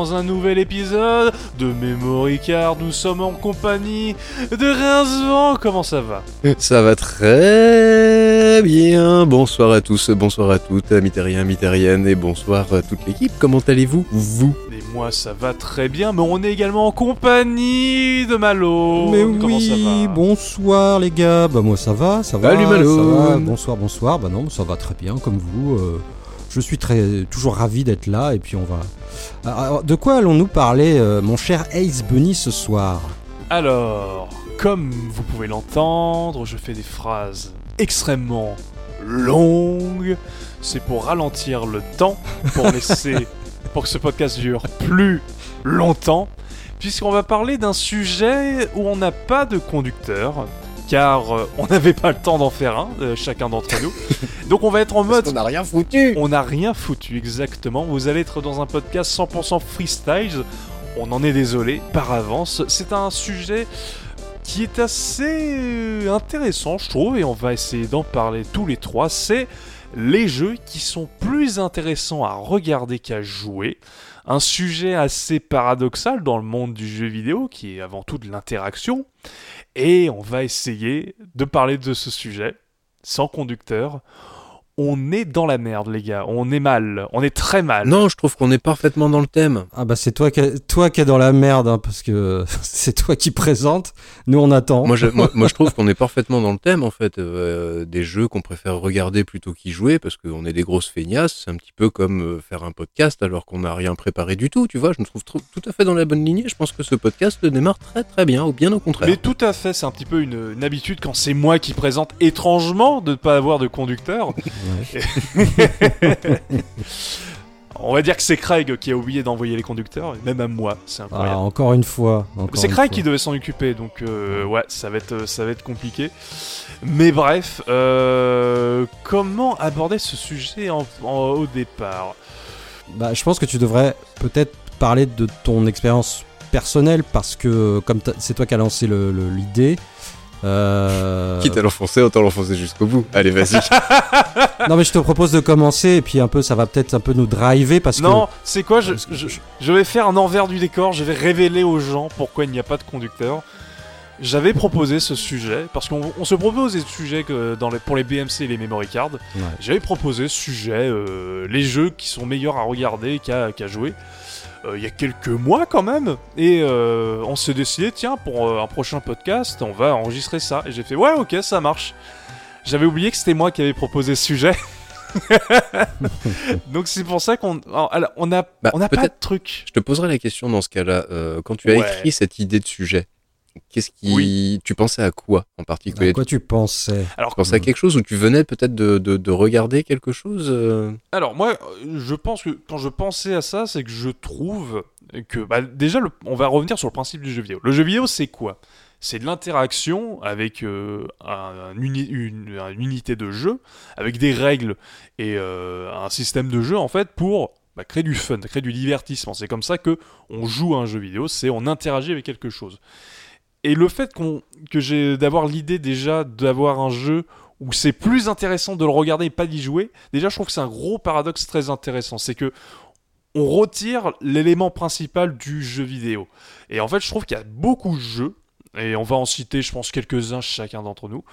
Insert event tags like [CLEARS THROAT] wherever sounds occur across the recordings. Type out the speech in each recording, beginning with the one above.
dans un nouvel épisode de Memory Card. Nous sommes en compagnie de Rincevent. Comment ça va? Ça va très bien. Bonsoir à tous, bonsoir à toutes, amis terriens, amis terriennes, et bonsoir à toute l'équipe. Comment allez-vous Vous? Et moi ça va très bien, mais on est également en compagnie de Malo. Mais Comment oui, ça va? bonsoir les gars. Bah moi ça va, ça va. Salut, Malo. ça va. Bonsoir, bonsoir. Bah non, ça va très bien comme vous. euh, je suis très toujours ravi d'être là et puis on va. Alors, de quoi allons-nous parler, euh, mon cher Ace Bunny, ce soir? Alors, comme vous pouvez l'entendre, je fais des phrases extrêmement longues. C'est pour ralentir le temps, pour [LAUGHS] laisser, pour que ce podcast dure plus longtemps, puisqu'on va parler d'un sujet où on n'a pas de conducteur, car euh, on n'avait pas le temps d'en faire un, euh, chacun d'entre nous. Donc on va être en mode n'a rien foutu on n'a rien foutu exactement. Vous allez être dans un podcast 100% freestyle. On en est désolé par avance. C'est un sujet qui est assez euh, intéressant, je trouve, et on va essayer d'en parler tous les trois. C'est les jeux qui sont plus intéressants à regarder qu'à jouer. Un sujet assez paradoxal dans le monde du jeu vidéo, qui est avant tout de l'interaction. Et on va essayer de parler de ce sujet sans conducteur. On est dans la merde, les gars. On est mal. On est très mal. Non, je trouve qu'on est parfaitement dans le thème. Ah bah c'est toi qui toi qui es dans la merde hein, parce que [LAUGHS] c'est toi qui présente. Nous on attend. Moi je, moi, [LAUGHS] moi, je trouve qu'on est parfaitement dans le thème en fait. Euh, des jeux qu'on préfère regarder plutôt qu'y jouer parce qu'on est des grosses feignasses. C'est un petit peu comme euh, faire un podcast alors qu'on n'a rien préparé du tout. Tu vois, je me trouve trop- tout à fait dans la bonne lignée. Je pense que ce podcast démarre très très bien, ou bien au contraire. Mais tout à fait, c'est un petit peu une, une habitude quand c'est moi qui présente étrangement de ne pas avoir de conducteur. [LAUGHS] On va dire que c'est Craig qui a oublié d'envoyer les conducteurs, et même à moi, c'est Ah, encore une fois. c'est Craig fois. qui devait s'en occuper, donc euh, ouais, ça va être, ça va être compliqué. Mais bref, euh, comment aborder ce sujet en- en- au départ? Bah, je pense que tu devrais peut-être parler de ton expérience personnelle parce que comme c'est toi qui as lancé l'idée. Euh, Quitte à l'enfoncer, autant l'enfoncer jusqu'au bout. Allez, vas-y. [LAUGHS] Non mais je te propose de commencer et puis un peu ça va peut-être un peu nous driver parce Non, c'est quoi je, parce que- je, je vais faire un envers du décor, je vais révéler aux gens pourquoi il n'y a pas de conducteur. J'avais proposé ce sujet, parce qu'on on se propose des sujets que dans les, pour les BMC et les memory cards. que ouais. J'avais proposé ce sujet, euh, les jeux qui sont meilleurs à regarder qu'à qu'à jouer, euh, il y a quelques mois quand même. Et euh, on s'est décidé, tiens, pour euh, un prochain podcast, on va enregistrer ça. Et j'ai fait, ouais, ok, ça marche. J'avais oublié que c'était moi qui avais proposé ce sujet. [LAUGHS] Donc c'est pour ça qu'on on a, Bah, on a pas de peut-être- truc. Je te poserai la question dans ce cas-là. euh, quand tu as Ouais. écrit cette idée de sujet, qu'est-ce qui. Oui. Tu pensais à quoi en particulier? À quoi tu pensais? Alors, Tu pensais à quelque chose ou tu venais peut-être de, de, de regarder quelque chose euh? Alors moi, je pense que quand je pensais à ça, c'est que je trouve que bah, déjà, le- on va revenir sur le principe du jeu vidéo. Le jeu vidéo, c'est quoi? C'est de l'interaction avec euh, un- un uni- une, une unité de jeu, avec des règles et euh, un système de jeu en fait pour bah, créer du fun, créer du divertissement. C'est comme ça que on joue à un jeu vidéo, c'est on interagit avec quelque chose. Et le fait qu'on que d'avoir l'idée déjà d'avoir un jeu où c'est plus intéressant de le regarder et pas d'y jouer, déjà je trouve que c'est un gros paradoxe très intéressant. C'est que on retire l'élément principal du jeu vidéo. Et en fait, je trouve qu'il y a beaucoup de jeux, et on va en citer, je pense, quelques-uns chacun d'entre nous,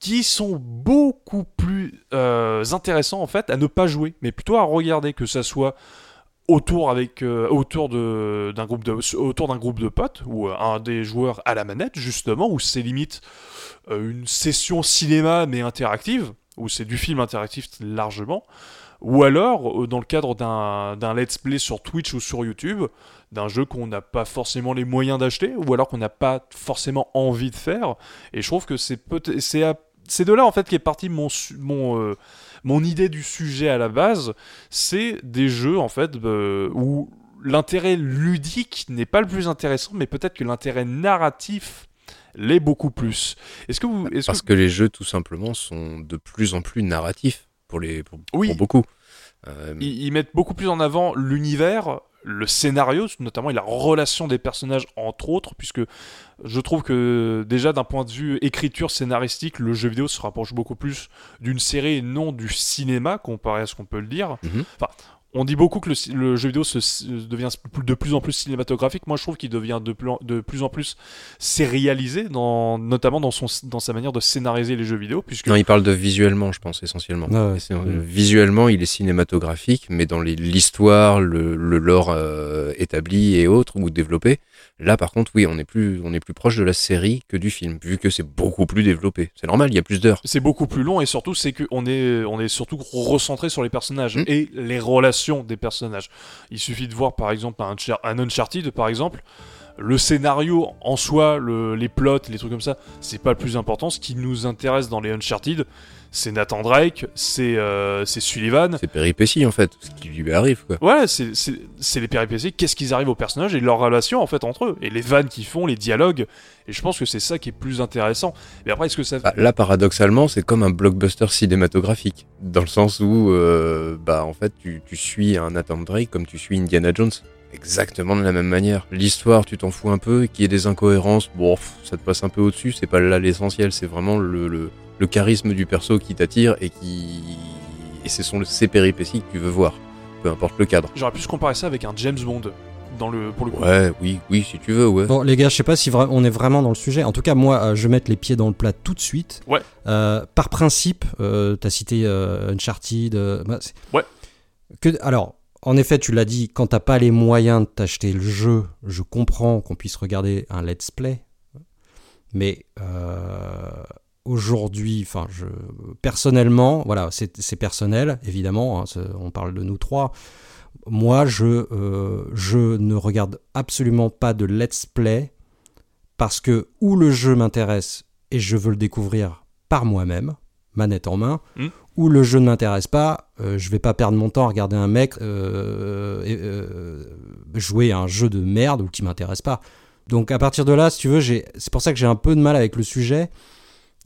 qui sont beaucoup plus euh, intéressants en fait à ne pas jouer, mais plutôt à regarder, que ça soit autour avec euh, autour de d'un groupe de autour d'un groupe de potes ou euh, un des joueurs à la manette justement où c'est limite euh, une session cinéma mais interactive où c'est du film interactif largement. Ou alors dans le cadre d'un let's play sur Twitch ou sur YouTube d'un jeu qu'on n'a pas forcément les moyens d'acheter ou alors qu'on n'a pas forcément envie de faire. Et je trouve que c'est c'est c'est de là en fait qu'est parti mon mon mon idée du sujet à la base, c'est des jeux en fait euh, où l'intérêt ludique n'est pas le plus intéressant, mais peut-être que l'intérêt narratif l'est beaucoup plus. Est-ce que vous, est-ce Parce que que les jeux, tout simplement, sont de plus en plus narratifs pour, les, pour, Oui. pour beaucoup. Euh, ils, ils mettent beaucoup plus en avant l'univers, le scénario, notamment et la relation des personnages entre autres, puisque je trouve que déjà d'un point de vue écriture scénaristique, le jeu vidéo se rapproche beaucoup plus d'une série et non du cinéma comparé à ce qu'on peut le dire. Mhm. Enfin, on dit beaucoup que le, jeu vidéo se, se- devient de plus en plus cinématographique. Moi, je trouve qu'il devient de plus, en, de plus en plus sérialisé, dans, notamment dans, son, dans sa manière de scénariser les jeux vidéo. Puisque Non, il parle de visuellement, je pense, essentiellement. Ah ouais. C'est- euh, Visuellement, il est cinématographique, mais dans les- l'histoire, le, le lore euh, établi et autres, ou développé, là, par contre, oui, on est, plus, on est plus proche de la série que du film, vu que c'est beaucoup plus développé. C'est normal, il y a plus d'heures. c'est beaucoup plus long et surtout, c'est qu'on est, on est surtout recentré sur les personnages Mm. et les relations des personnages. Il suffit de voir, par exemple, un, Unchar- un Uncharted, par exemple. Le scénario en soi, le- les plots, les trucs comme ça, c'est pas le plus important. Ce qui nous intéresse dans les Uncharted, c'est Nathan Drake, c'est euh, Sullivan. C'est péripéties, en fait, ce qui lui arrive, quoi. Ouais, c'est- les péripéties, qu'est-ce qu'ils arrivent aux personnages et leurs relations en fait entre eux, et les vannes qu'ils font, les dialogues, et je pense que c'est ça qui est plus intéressant. Mais après, est-ce que ça... Bah, là, paradoxalement, c'est comme un blockbuster cinématographique, dans le sens où, euh, bah, en fait, tu, tu suis un Nathan Drake comme tu suis Indiana Jones. Exactement de la même manière. L'histoire, tu t'en fous un peu, qu'il y ait des incohérences, bon, ça te passe un peu au-dessus, c'est pas là l'essentiel, c'est vraiment le, le, le charisme du perso qui t'attire et qui. Et ce sont ces péripéties que tu veux voir, peu importe le cadre. J'aurais pu se comparer ça avec un James Bond, dans le, pour le coup. Ouais, oui, oui, si tu veux, ouais. Bon, les gars, je sais pas si vra- on est vraiment dans le sujet. En tout cas, moi, euh, je vais mettre les pieds dans le plat tout de suite. Ouais. Euh, par principe, euh, t'as cité euh, Uncharted. euh, bah, Ouais. Que, alors, en effet, tu l'as dit, quand t'as pas les moyens de t'acheter le jeu, je comprends qu'on puisse regarder un let's play. Mais euh, aujourd'hui, enfin, je personnellement, voilà, c'est personnel, évidemment. hein, on parle de nous trois. Moi, je, euh, je ne regarde absolument pas de let's play parce que ou le jeu m'intéresse et je veux le découvrir par moi-même, manette en main, Hmm. ou le jeu ne m'intéresse pas, euh, je vais pas perdre mon temps à regarder un mec euh, euh, jouer à un jeu de merde ou qui m'intéresse pas. Donc à partir de là, si tu veux, c'est pour ça que j'ai un peu de mal avec le sujet.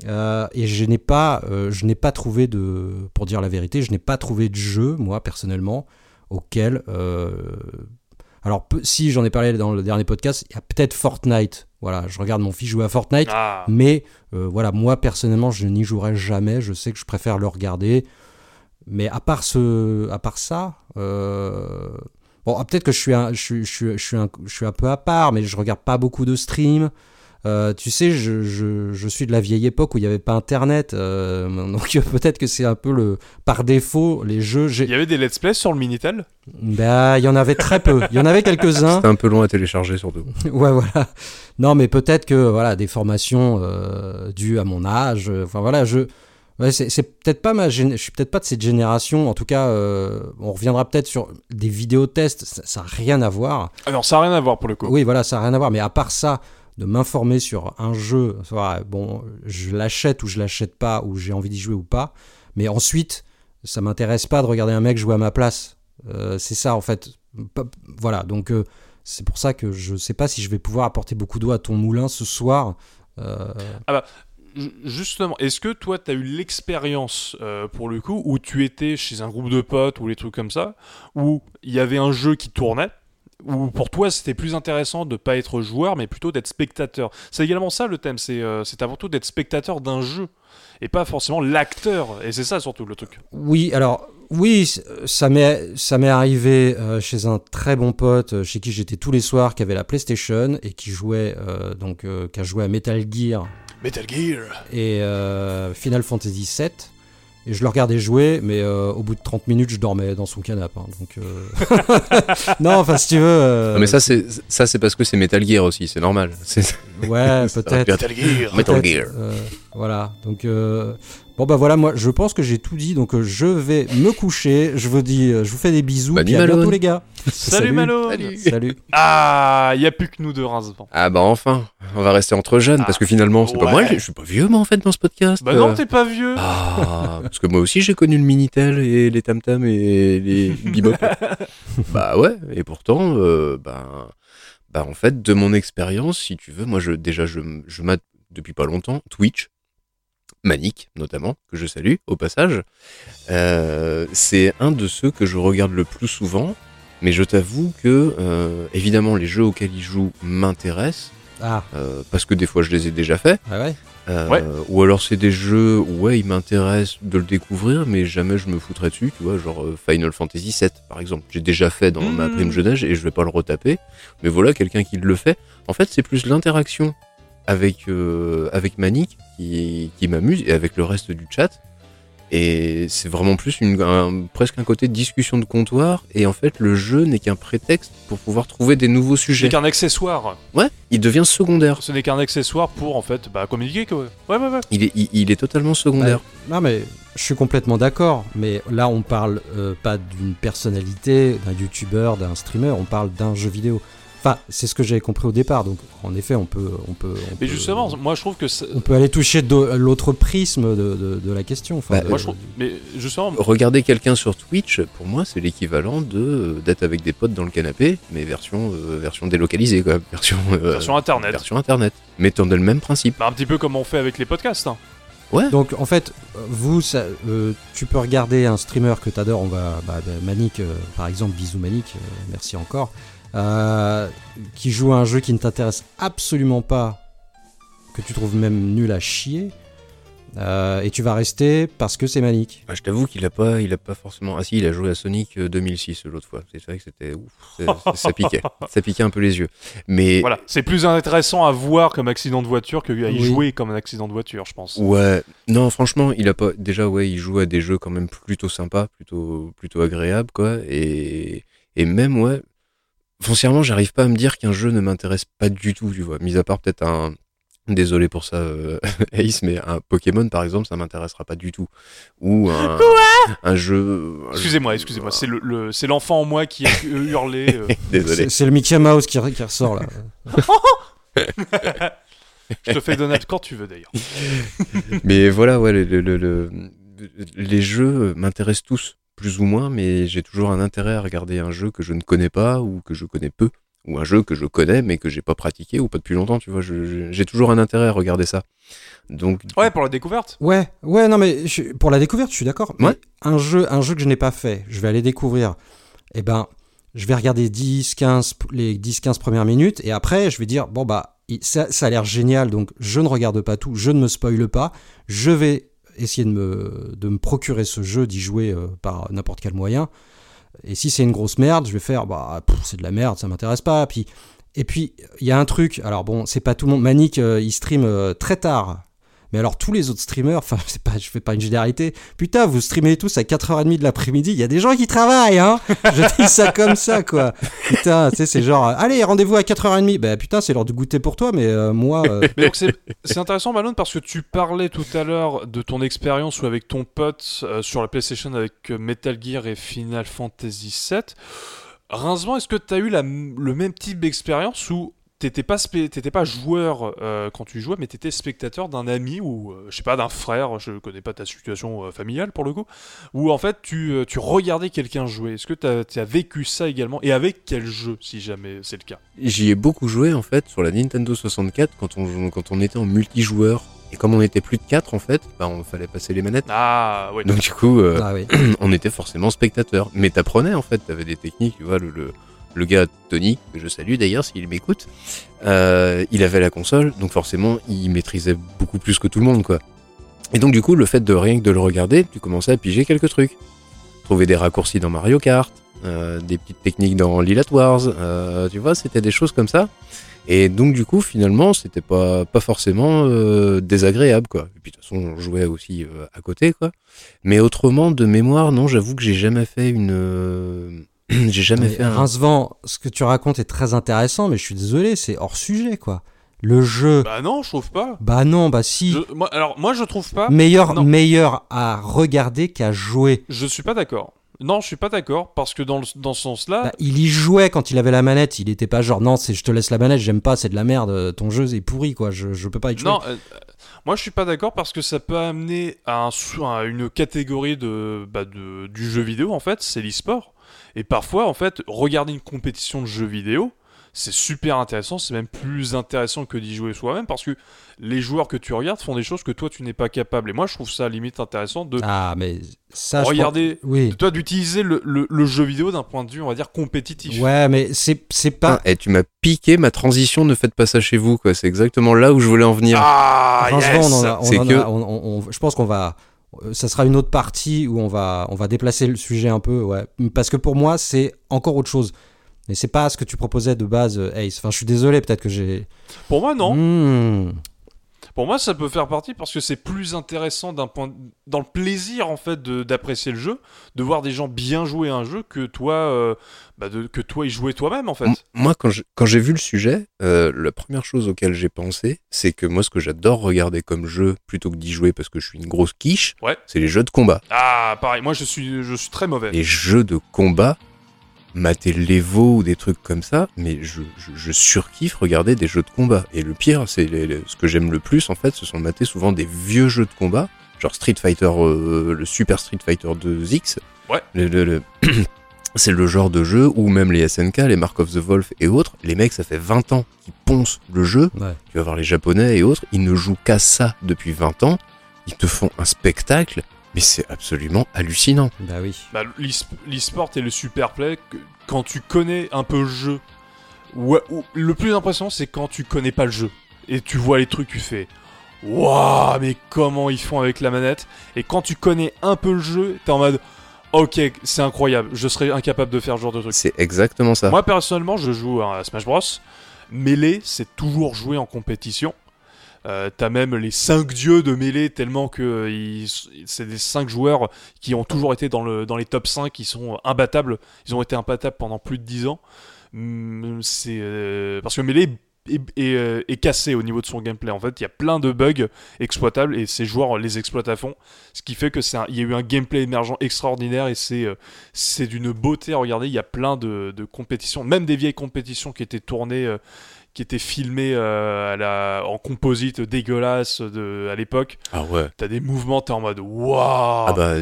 Euh, et je n'ai pas, euh, je n'ai pas trouvé de, pour dire la vérité, je n'ai pas trouvé de jeu, moi personnellement, auquel, euh, alors si j'en ai parlé dans le dernier podcast, il y a peut-être Fortnite. Voilà, je regarde mon fils jouer à Fortnite, Ah, mais voilà, moi personnellement, je n'y jouerai jamais. Je sais que je préfère le regarder. Mais à part ce, à part ça, bon, ah, peut-être que je suis, un, je, je, je, suis un, je suis un peu à part, mais je regarde pas beaucoup de streams. Euh, tu sais, je, je, je suis de la vieille époque où il n'y avait pas Internet, euh, [LAUGHS] donc peut-être que c'est un peu le par défaut les jeux. il y avait des let's play sur le Minitel? Ben, il y en avait très peu. Il y en avait quelques-uns. C'était un peu long à télécharger, surtout. [LAUGHS] ouais, voilà. Non, mais peut-être que voilà, des formations euh, dues à mon âge. Enfin voilà, je. Ouais, c'est peut-être pas ma. gén- Je suis peut-être pas de cette génération. En tout cas, euh, on reviendra peut-être sur des vidéos tests. Ça ça n'a rien à voir. Ah non, ça n'a rien à voir pour le coup. Oui, voilà, ça n'a rien à voir. Mais à part ça, de m'informer sur un jeu, bon, je l'achète ou je l'achète pas, ou j'ai envie d'y jouer ou pas. Mais ensuite, ça m'intéresse pas de regarder un mec jouer à ma place. Euh, c'est ça, en fait. Voilà, donc euh, c'est pour ça que je sais pas si je vais pouvoir apporter beaucoup d'eau à ton moulin ce soir. Euh, Ju- Justement, est-ce que toi, tu as eu l'expérience, pour le coup, où tu étais chez un groupe de potes ou les trucs comme ça, où il y avait un jeu qui tournait, où pour toi, c'était plus intéressant de pas être joueur, mais plutôt d'être spectateur C'est également ça le thème, c'est euh, c'est avant tout d'être spectateur d'un jeu, et pas forcément l'acteur, et c'est ça surtout le truc. Oui, alors oui, c- ça m'est ça m'est arrivé euh, chez un très bon pote euh, chez qui j'étais tous les soirs, qui avait la PlayStation et qui jouait euh, donc euh, qui a joué à Metal Gear Metal Gear et euh, Final Fantasy VII. Et je le regardais jouer, mais euh, au bout de 30 minutes, je dormais dans son canapé. hein, donc euh, [LAUGHS] non, enfin si tu veux. euh, Non, mais ça, c'est ça, c'est parce que c'est Metal Gear aussi, c'est normal. Ouais, [LAUGHS] peut-être. Metal Gear Metal Gear. voilà. Donc bon bah voilà, moi je pense que j'ai tout dit. Donc euh, je vais me coucher. Je vous dis, euh, je vous fais des bisous. Puis à bientôt Malone. les gars. [LAUGHS] Salut, Malo Salut. Ah, il y a plus que nous deux, Rincevent. Ah bah enfin, on va rester entre jeunes, parce que finalement, c'est pas moi, je suis pas vieux moi en fait dans ce podcast. Bah non, Euh, t'es pas vieux Ah, parce que moi aussi j'ai connu le Minitel et les tam tam et les bebop. [LAUGHS] bah ouais, et pourtant, euh, bah, bah en fait, de mon expérience, si tu veux, moi je déjà je, je mate depuis pas longtemps Twitch, Manic notamment, que je salue au passage. Euh, c'est un de ceux que je regarde le plus souvent, mais je t'avoue que euh, évidemment les jeux auxquels il joue m'intéressent. Ah, euh, parce que des fois je les ai déjà faits. ah ouais Euh, Ouais. Ou alors c'est des jeux où ouais, il m'intéresse de le découvrir, mais jamais je me foutrais dessus, tu vois, genre Final Fantasy VII par exemple. J'ai déjà fait dans ma Mhm. prime jeunesse et je vais pas le retaper. Mais voilà, quelqu'un qui le fait. En fait, c'est plus l'interaction avec, euh, avec Manic qui, qui m'amuse et avec le reste du chat. Et c'est vraiment plus une, un- presque un côté de discussion de comptoir. Et en fait, le jeu n'est qu'un prétexte pour pouvoir trouver des nouveaux Ce sujets. n'est qu'un accessoire. Ouais, il devient secondaire. Ce n'est qu'un accessoire pour en fait bah, communiquer quoi. Ouais ouais ouais. Il est, il, il est totalement secondaire. Non mais je suis complètement d'accord, mais là on parle euh, pas d'une personnalité, d'un youtubeur, d'un streamer, on parle d'un jeu vidéo. Enfin, c'est ce que j'avais compris au départ, donc en effet on peut... On peut on Mais peut- justement, moi je trouve que ça- On peut aller toucher de- l'autre prisme de, de- de la question. Enfin, Bah, de- moi je trouve mais justement Regarder quelqu'un sur Twitch, pour moi, c'est l'équivalent de d'être avec des potes dans le canapé, mais version euh, version délocalisée, quoi, [LAUGHS] version euh, version internet. version internet, mais dans le même principe. Bah, un petit peu comme on fait avec les podcasts. hein. Donc en fait, vous, ça, euh, tu peux regarder un streamer que tu adores, on va, bah, bah, Manic, euh, par exemple, bisous Manic, euh, merci encore, euh, qui joue à un jeu qui ne t'intéresse absolument pas, que tu trouves même nul à chier, euh, et tu vas rester parce que c'est Manic. Bah, je t'avoue qu'il a pas, il a pas forcément. Ah si, il a joué à Sonic euh, 2006 l'autre fois. C'est vrai que c'était ça piquait, [LAUGHS] ça piquait un peu les yeux. Mais Voilà, c'est plus intéressant à voir comme accident de voiture que à y Oui. jouer comme un accident de voiture, je pense. Ouais, non, franchement, il a pas. Déjà, ouais, il joue à des jeux quand même plutôt sympas, plutôt, plutôt agréables, quoi. Et, et même, ouais, foncièrement, j'arrive pas à me dire qu'un jeu ne m'intéresse pas du tout, tu vois. Mis à part peut-être un. Désolé pour ça, euh, [LAUGHS] Ace, mais un Pokémon, par exemple, ça m'intéressera pas du tout. Ou un, un jeu. Excusez-moi, excusez-moi, c'est le, le- c'est l'enfant en moi qui a [LAUGHS] hurlé. euh, Désolé. C'est c'est le Mickey Mouse qui, qui ressort là. [LAUGHS] je te fais Donald quand tu veux d'ailleurs. Mais voilà, ouais, le- le- le- le- les jeux m'intéressent tous, plus ou moins, mais j'ai toujours un intérêt à regarder un jeu que je ne connais pas ou que je connais peu, ou un jeu que je connais mais que j'ai pas pratiqué ou pas depuis longtemps, tu vois. J'ai toujours un intérêt à regarder ça. Donc, Ouais, pour la découverte. Ouais, ouais, non mais je- pour la découverte, je suis d'accord. Ouais. Un jeu, un jeu que je n'ai pas fait, je vais aller découvrir. Eh ben, je vais regarder 10, 15, p- les 10, 15 premières minutes et après, je vais dire bon bah, ça, ça a l'air génial, donc je ne regarde pas tout, je ne me spoile pas, je vais essayer de me, de me procurer ce jeu, d'y jouer euh, par n'importe quel moyen. Et si c'est une grosse merde, je vais faire bah c'est de la merde, ça m'intéresse pas. Puis et puis il y a un truc, alors bon, c'est pas tout le monde. Manic, euh, il stream euh, très tard. Mais alors tous les autres streamers, enfin [LAUGHS] c'est pas, je fais pas une généralité. Putain, vous streamez tous à 4h30 de l'après-midi. Il y a des gens qui travaillent, hein. Je dis ça comme ça, quoi. Putain, tu sais, c'est genre, allez, rendez-vous à 4h30. Bah putain, c'est l'heure de goûter pour toi, mais euh, moi, euh, donc c'est intéressant Malone parce que tu parlais tout à l'heure de ton expérience ou avec ton pote euh, sur la PlayStation avec Metal Gear et Final Fantasy VII. Rincement, est-ce que tu as eu la, le même type d'expérience où t'étais pas, pas joueur euh, quand tu jouais, mais t'étais spectateur d'un ami ou, euh, je sais pas, d'un frère, je connais pas ta situation euh, familiale pour le coup, où en fait tu, euh, tu regardais quelqu'un jouer. Est-ce que tu as, vécu ça également? Et avec quel jeu, si jamais c'est le cas? J'y ai beaucoup joué en fait sur la Nintendo 64 quand on, quand on était en multijoueur. Et comme on était plus de 4 en fait, bah, on fallait passer les manettes. Ah, oui. Donc du coup, euh, ah oui. [CLEARS THROAT] on était forcément spectateur. Mais t'apprenais en fait, t'avais des techniques, tu vois, le, le, le gars Tony, que je salue d'ailleurs s'il m'écoute, euh, il avait la console, donc forcément il maîtrisait beaucoup plus que tout le monde quoi. Et donc du coup, le fait de rien que de le regarder, tu commençais à piger quelques trucs. Trouver des raccourcis dans Mario Kart, euh, des petites techniques dans Lilith Wars, euh, tu vois, c'était des choses comme ça. Et donc du coup, finalement, c'était pas pas forcément désagréable quoi. Et puis de toute façon, on jouait aussi à côté quoi. Mais autrement, de mémoire, non, j'avoue que j'ai jamais fait une. [CLEARS THROAT] j'ai jamais Mais fait un. Rincevent, ce que tu racontes est très intéressant, mais je suis désolé, c'est hors sujet, quoi. Le jeu, Bah non, je trouve pas. bah non, bah si. Je- moi, alors, moi, je trouve pas. meilleur, non. meilleur à regarder qu'à jouer. Je suis pas d'accord. Non, je suis pas d'accord parce que dans, le- dans ce sens-là, Bah, il y jouait quand il avait la manette. Il était pas genre non, c'est je te laisse la manette, j'aime pas, c'est de la merde. Ton jeu est pourri, quoi. Je, je peux pas y jouer. non, euh, moi je suis pas d'accord parce que ça peut amener à, un sou- à une catégorie de, bah, de du jeu vidéo en fait, c'est l'e-sport. Et parfois en fait, regarder une compétition de jeux vidéo, c'est super intéressant, c'est même plus intéressant que d'y jouer soi-même parce que les joueurs que tu regardes font des choses que toi tu n'es pas capable. Et moi je trouve ça limite intéressant de Ah, mais ça, je regarder, pense- Oui. de toi d'utiliser le, le- le jeu vidéo d'un point de vue on va dire compétitif. Ouais, mais c'est c'est pas. Ah, et tu m'as piqué ma transition, ne faites pas ça chez vous, quoi. C'est exactement là où je voulais en venir. Ah, Franchement, yes on en a- on C'est en que- a- on- on- on- je pense qu'on va. Euh, Ça sera une autre partie où on va, on va déplacer le sujet un peu, ouais. Parce que pour moi, c'est encore autre chose. Mais c'est pas ce que tu proposais de base, euh, Ace. Enfin, je suis désolé, peut-être que j'ai. Pour moi non. Hmm. Pour moi, ça peut faire partie parce que c'est plus intéressant d'un point dans le plaisir en fait d'apprécier le jeu, de voir des gens bien jouer à un jeu que toi, euh, bah, de- que toi y jouer toi-même en fait. M- Moi, quand je- quand j'ai vu le sujet, euh, la première chose auquel j'ai pensé, c'est que moi, ce que j'adore regarder comme jeu, plutôt que d'y jouer parce que je suis une grosse quiche, Ouais. c'est les jeux de combat. Ah, pareil. Moi, je suis, je suis très mauvais. Les jeux de combat, mater l'Evo ou des trucs comme ça, mais je, je, je surkiffe regarder des jeux de combat. Et le pire, c'est les- les- ce que j'aime le plus, en fait, ce sont mater souvent des vieux jeux de combat, genre Street Fighter, euh, le Super Street Fighter 2X. Ouais. Le- le- le- [CLEARS THROAT] c'est le genre de jeu où même les SNK, les Mark of the Wolf et autres, les mecs, ça fait 20 ans qu'ils poncent le jeu. Ouais. Tu vas voir les Japonais et autres, ils ne jouent qu'à ça depuis 20 ans. Ils te font un spectacle, mais c'est absolument hallucinant. Bah oui. Bah, l'e- L'e-sport et le super play, que- quand tu connais un peu le jeu, ouais, le plus impressionnant, c'est quand tu connais pas le jeu et tu vois les trucs, tu fais. Waouh, mais comment ils font avec la manette Et quand tu connais un peu le jeu, t'es en mode Ok, c'est incroyable, je serais incapable de faire ce genre de truc. C'est exactement ça. Moi personnellement, je joue à Smash Bros. Melee, c'est toujours joué en compétition. Euh, T'as même les 5 dieux de Melee, tellement que euh, c'est des 5 joueurs qui ont toujours été dans, le, dans les top 5, qui sont imbattables. Ils ont été imbattables pendant plus de 10 ans. Hum, C'est euh, parce que Melee est, est, euh, cassé au niveau de son gameplay. En fait, il y a plein de bugs exploitables et ces joueurs les exploitent à fond. Ce qui fait que c'est il y a eu un gameplay émergent extraordinaire et c'est euh, d'une beauté à regarder. Il y a plein de, de compétitions, même des vieilles compétitions qui étaient tournées, euh, qui étaient filmées euh, à la, en composite dégueulasse de, à l'époque. Ah ouais. T'as des mouvements, t'es en mode waouh. Ah bah,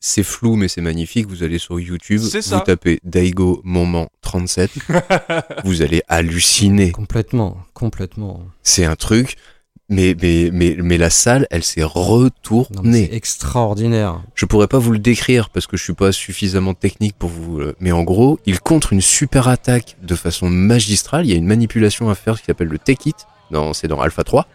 c'est flou, mais c'est magnifique. Vous allez sur YouTube, C'est vous ça. tapez Daigo Moment 37, [LAUGHS] vous allez halluciner. Complètement, complètement. C'est un truc, mais, mais, mais, mais la salle, elle s'est retournée. C'est extraordinaire. Je pourrais pas vous le décrire parce que je suis pas suffisamment technique pour vous. euh, Mais en gros, il contre une super attaque de façon magistrale. Il y a une manipulation à faire qui s'appelle le take it. C'est dans Alpha 3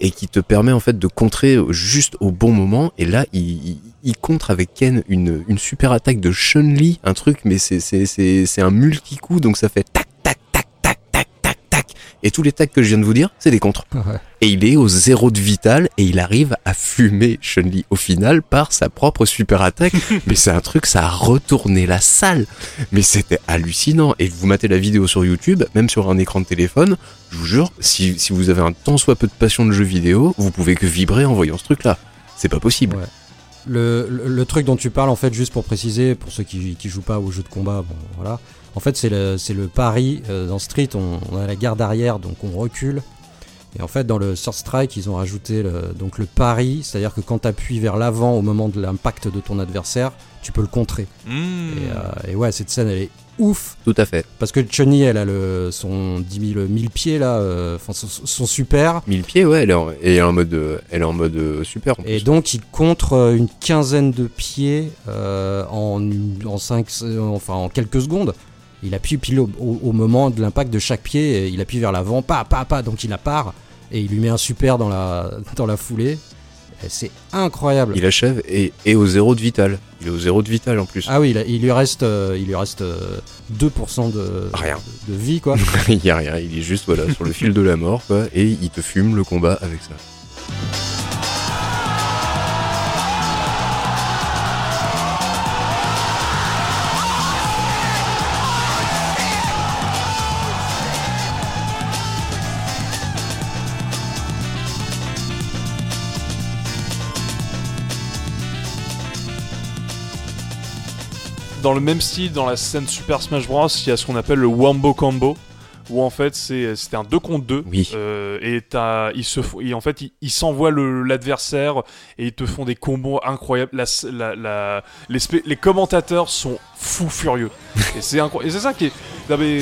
et qui te permet en fait de contrer juste au bon moment. Et là, il, il, il contre avec Ken une, une super attaque de Chun-Li, un truc, mais c'est c'est c'est c'est un multi-coup, donc ça fait tac Et tous les tacs que je viens de vous dire, c'est des contres. Ouais. Et il est au zéro de vital et il arrive à fumer Chun-Li au final par sa propre super attaque. [LAUGHS] Mais c'est un truc, ça a retourné la salle. Mais c'était hallucinant. Et vous matez la vidéo sur YouTube, même sur un écran de téléphone, je vous jure, si, si vous avez un tant soit peu de passion de jeux vidéo, vous pouvez que vibrer en voyant ce truc-là. C'est pas possible. Ouais. Le, le, le truc dont tu parles, en fait, juste pour préciser, pour ceux qui, qui jouent pas aux jeux de combat, bon, voilà. En fait, c'est le, c'est le pari. euh, dans Street, on, on a la garde arrière, donc on recule. Et en fait, dans le Third Strike, ils ont rajouté le, donc le pari, c'est-à-dire que quand tu appuies vers l'avant au moment de l'impact de ton adversaire, tu peux le contrer. Mmh. Et, euh, et ouais, cette scène, elle est ouf. Tout à fait. Parce que Chun-Li, elle a le, son 10 000, 1000 pieds, là, euh, enfin, son, son super. 1000 pieds, ouais, elle est en, elle est en mode, elle est en mode euh, super. en Et plus. donc il contre une quinzaine de pieds euh, en, en, cinq, enfin, en quelques secondes. Il appuie pile au, au- au moment de l'impact de chaque pied, il appuie vers l'avant, pas, pas, pas, donc il la part, et il lui met un super dans la, [LAUGHS] dans la foulée. C'est incroyable. Il achève et, et au zéro de vital. Il est au zéro de vital en plus. Ah oui, il, lui reste, euh, il lui reste euh, 2% de, Rien. de, de vie, quoi. [LAUGHS] il y a rien, il est juste voilà sur le fil de la mort quoi, et il te fume le combat avec ça. Dans le même style, dans la scène Super Smash Bros, il y a ce qu'on appelle le Wombo Combo, où en fait c'est c'était un 2 contre 2. Oui. Euh, et t'as- ils se font- et en fait ils s'envoient l'adversaire et ils te font des combos incroyables. La, la, la- les, commentateurs sont fous furieux. et c'est incroyable. Et c'est ça qui est. non, mais-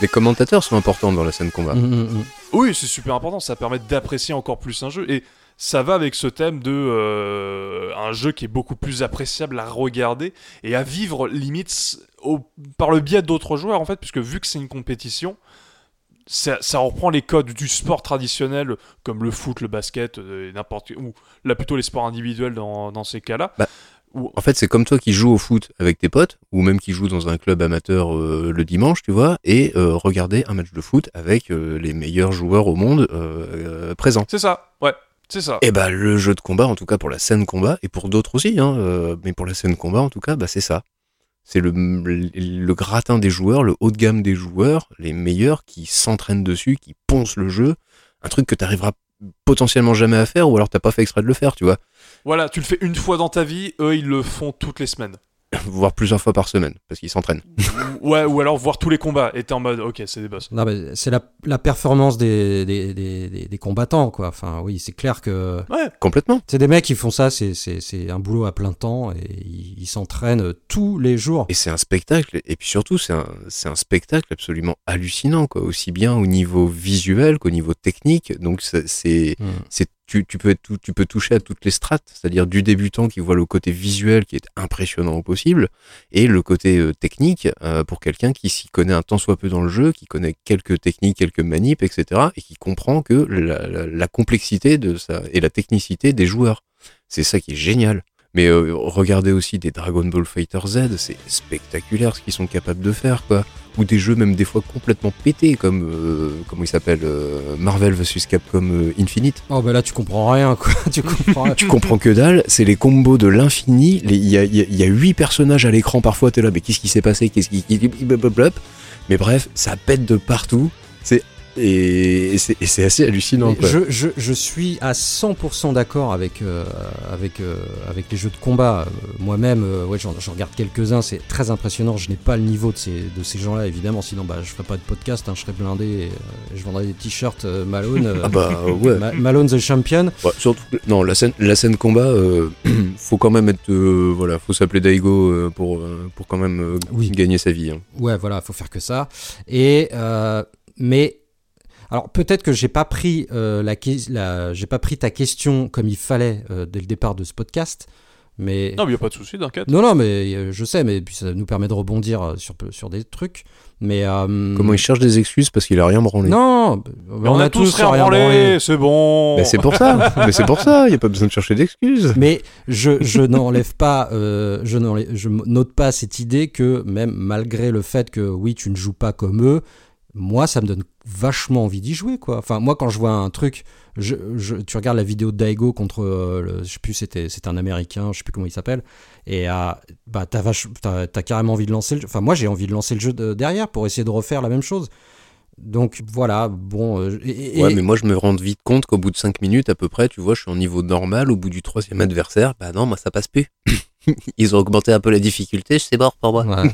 Les commentateurs sont importants dans la scène combat. Mm, mm, mm. Oui, c'est super important, ça permet d'apprécier encore plus un jeu. Et ça va avec ce thème de euh, un jeu qui est beaucoup plus appréciable à regarder et à vivre limite au- par le biais d'autres joueurs en fait, puisque vu que c'est une compétition, ça, ça reprend les codes du sport traditionnel comme le foot, le basket, euh, n'importe ou là plutôt les sports individuels dans, dans ces cas-là. Bah, Où- En fait, c'est comme toi qui joues au foot avec tes potes, ou même qui joues dans un club amateur euh, le dimanche, tu vois, et euh, regarder un match de foot avec euh, les meilleurs joueurs au monde euh, euh, présents. C'est ça, ouais, c'est ça. Et bah le jeu de combat, en tout cas pour la scène combat, et pour d'autres aussi, hein, euh, mais pour la scène combat en tout cas, bah c'est ça. C'est le, le, le gratin des joueurs, le haut de gamme des joueurs, les meilleurs qui s'entraînent dessus, qui poncent le jeu, un truc que t'arriveras potentiellement jamais à faire, ou alors t'as pas fait exprès de le faire, tu vois, Voilà, tu le fais une fois dans ta vie, eux ils le font toutes les semaines. [LAUGHS] voire plusieurs fois par semaine, parce qu'ils s'entraînent. Ou- ouais, ou alors voir tous les combats et t'es en mode ok, c'est des boss. Non, mais c'est la, la performance des, des, des, des- des combattants, quoi. Enfin, oui, c'est clair que Ouais, Complètement. c'est des mecs qui font ça, c'est- c'est c'est un boulot à plein temps et ils ils s'entraînent tous les jours. Et c'est un spectacle, et puis surtout, c'est un, c'est un spectacle absolument hallucinant, quoi, aussi bien au niveau visuel qu'au niveau technique. Donc, c'est- c'est, Mm. c'est, tu, peux toucher à toutes les strates, c'est-à-dire du débutant qui voit le côté visuel qui est impressionnant au possible, et le côté euh, technique euh, pour quelqu'un qui s'y connaît un tant soit peu dans le jeu, qui connaît quelques techniques, quelques manips, etc., et qui comprend que la, complexité et la technicité des joueurs. C'est ça qui est génial. Mais euh, regardez aussi des Dragon Ball Fighter Z, c'est spectaculaire ce qu'ils sont capables de faire, quoi. Ou des jeux même des fois complètement pétés, comme euh, comment il s'appelle euh, Marvel vs Capcom euh, Infinite. Oh, bah là, tu comprends rien, quoi. [LAUGHS] tu comprends rien. Tu comprends que dalle, c'est les combos de l'infini. Il y a, y a- il y a huit personnages à l'écran parfois, t'es là, mais qu'est-ce qui s'est passé Qu'est-ce qui, qui- blablabla. Mais bref, ça pète de partout. C'est et, et c'est et assez hallucinant. Quoi. Je, je, je suis à 100% d'accord avec, euh, avec, euh, avec les jeux de combat. Euh, Moi-même, euh, ouais, j'en regarde quelques-uns, c'est très impressionnant. Je n'ai pas le niveau de ces, de ces gens-là, évidemment, sinon bah, je ferais pas de podcast, hein, je serais blindé et euh, je vendrais des t-shirts euh, Malone. Ah bah [LAUGHS] ouais. Ma- Malone the Champion. Ouais, surtout, non, la scène, la scène combat, euh, [CLEARS THROAT] faut quand même être, euh, voilà, faut s'appeler Daigo euh, pour, pour quand même euh, Oui. gagner sa vie. hein. Ouais, voilà, faut faire que ça. Et euh, mais alors peut-être que j'ai pas pris euh, la, j'ai pas pris ta question comme il fallait euh, dès le départ de ce podcast. Mais non, mais y a pas de souci, t'inquiète. non, non, mais euh, je sais, mais puis ça nous permet de rebondir sur sur des trucs. Mais euh, Comment il cherche des excuses parce qu'il a rien branlé? Non, Mais on, a tous rien rien branlé, branlé. c'est bon. Mais c'est pour ça, mais c'est pour ça, il y a pas besoin de chercher d'excuses. Mais je, je n'enlève pas, euh, je n'enlève- je note pas cette idée que même malgré le fait que oui, tu ne joues pas comme eux, moi, ça me donne vachement envie d'y jouer, quoi. Enfin, moi, quand je vois un truc, je, je- tu regardes la vidéo de Daigo contre, euh, le- je sais plus, c'était, c'était un Américain, je sais plus comment il s'appelle, et euh, bah, t'as, vache- t'as, t'as carrément envie de lancer le jeu. Enfin, moi, j'ai envie de lancer le jeu de- derrière pour essayer de refaire la même chose. Donc voilà, bon. euh, et- et- Ouais, mais moi je me rends vite compte qu'au bout de 5 minutes à peu près, tu vois, je suis en niveau normal, au bout du troisième adversaire, bah non, moi ça passe plus. [LAUGHS] Ils ont augmenté un peu la difficulté, c'est mort pour moi. Ouais.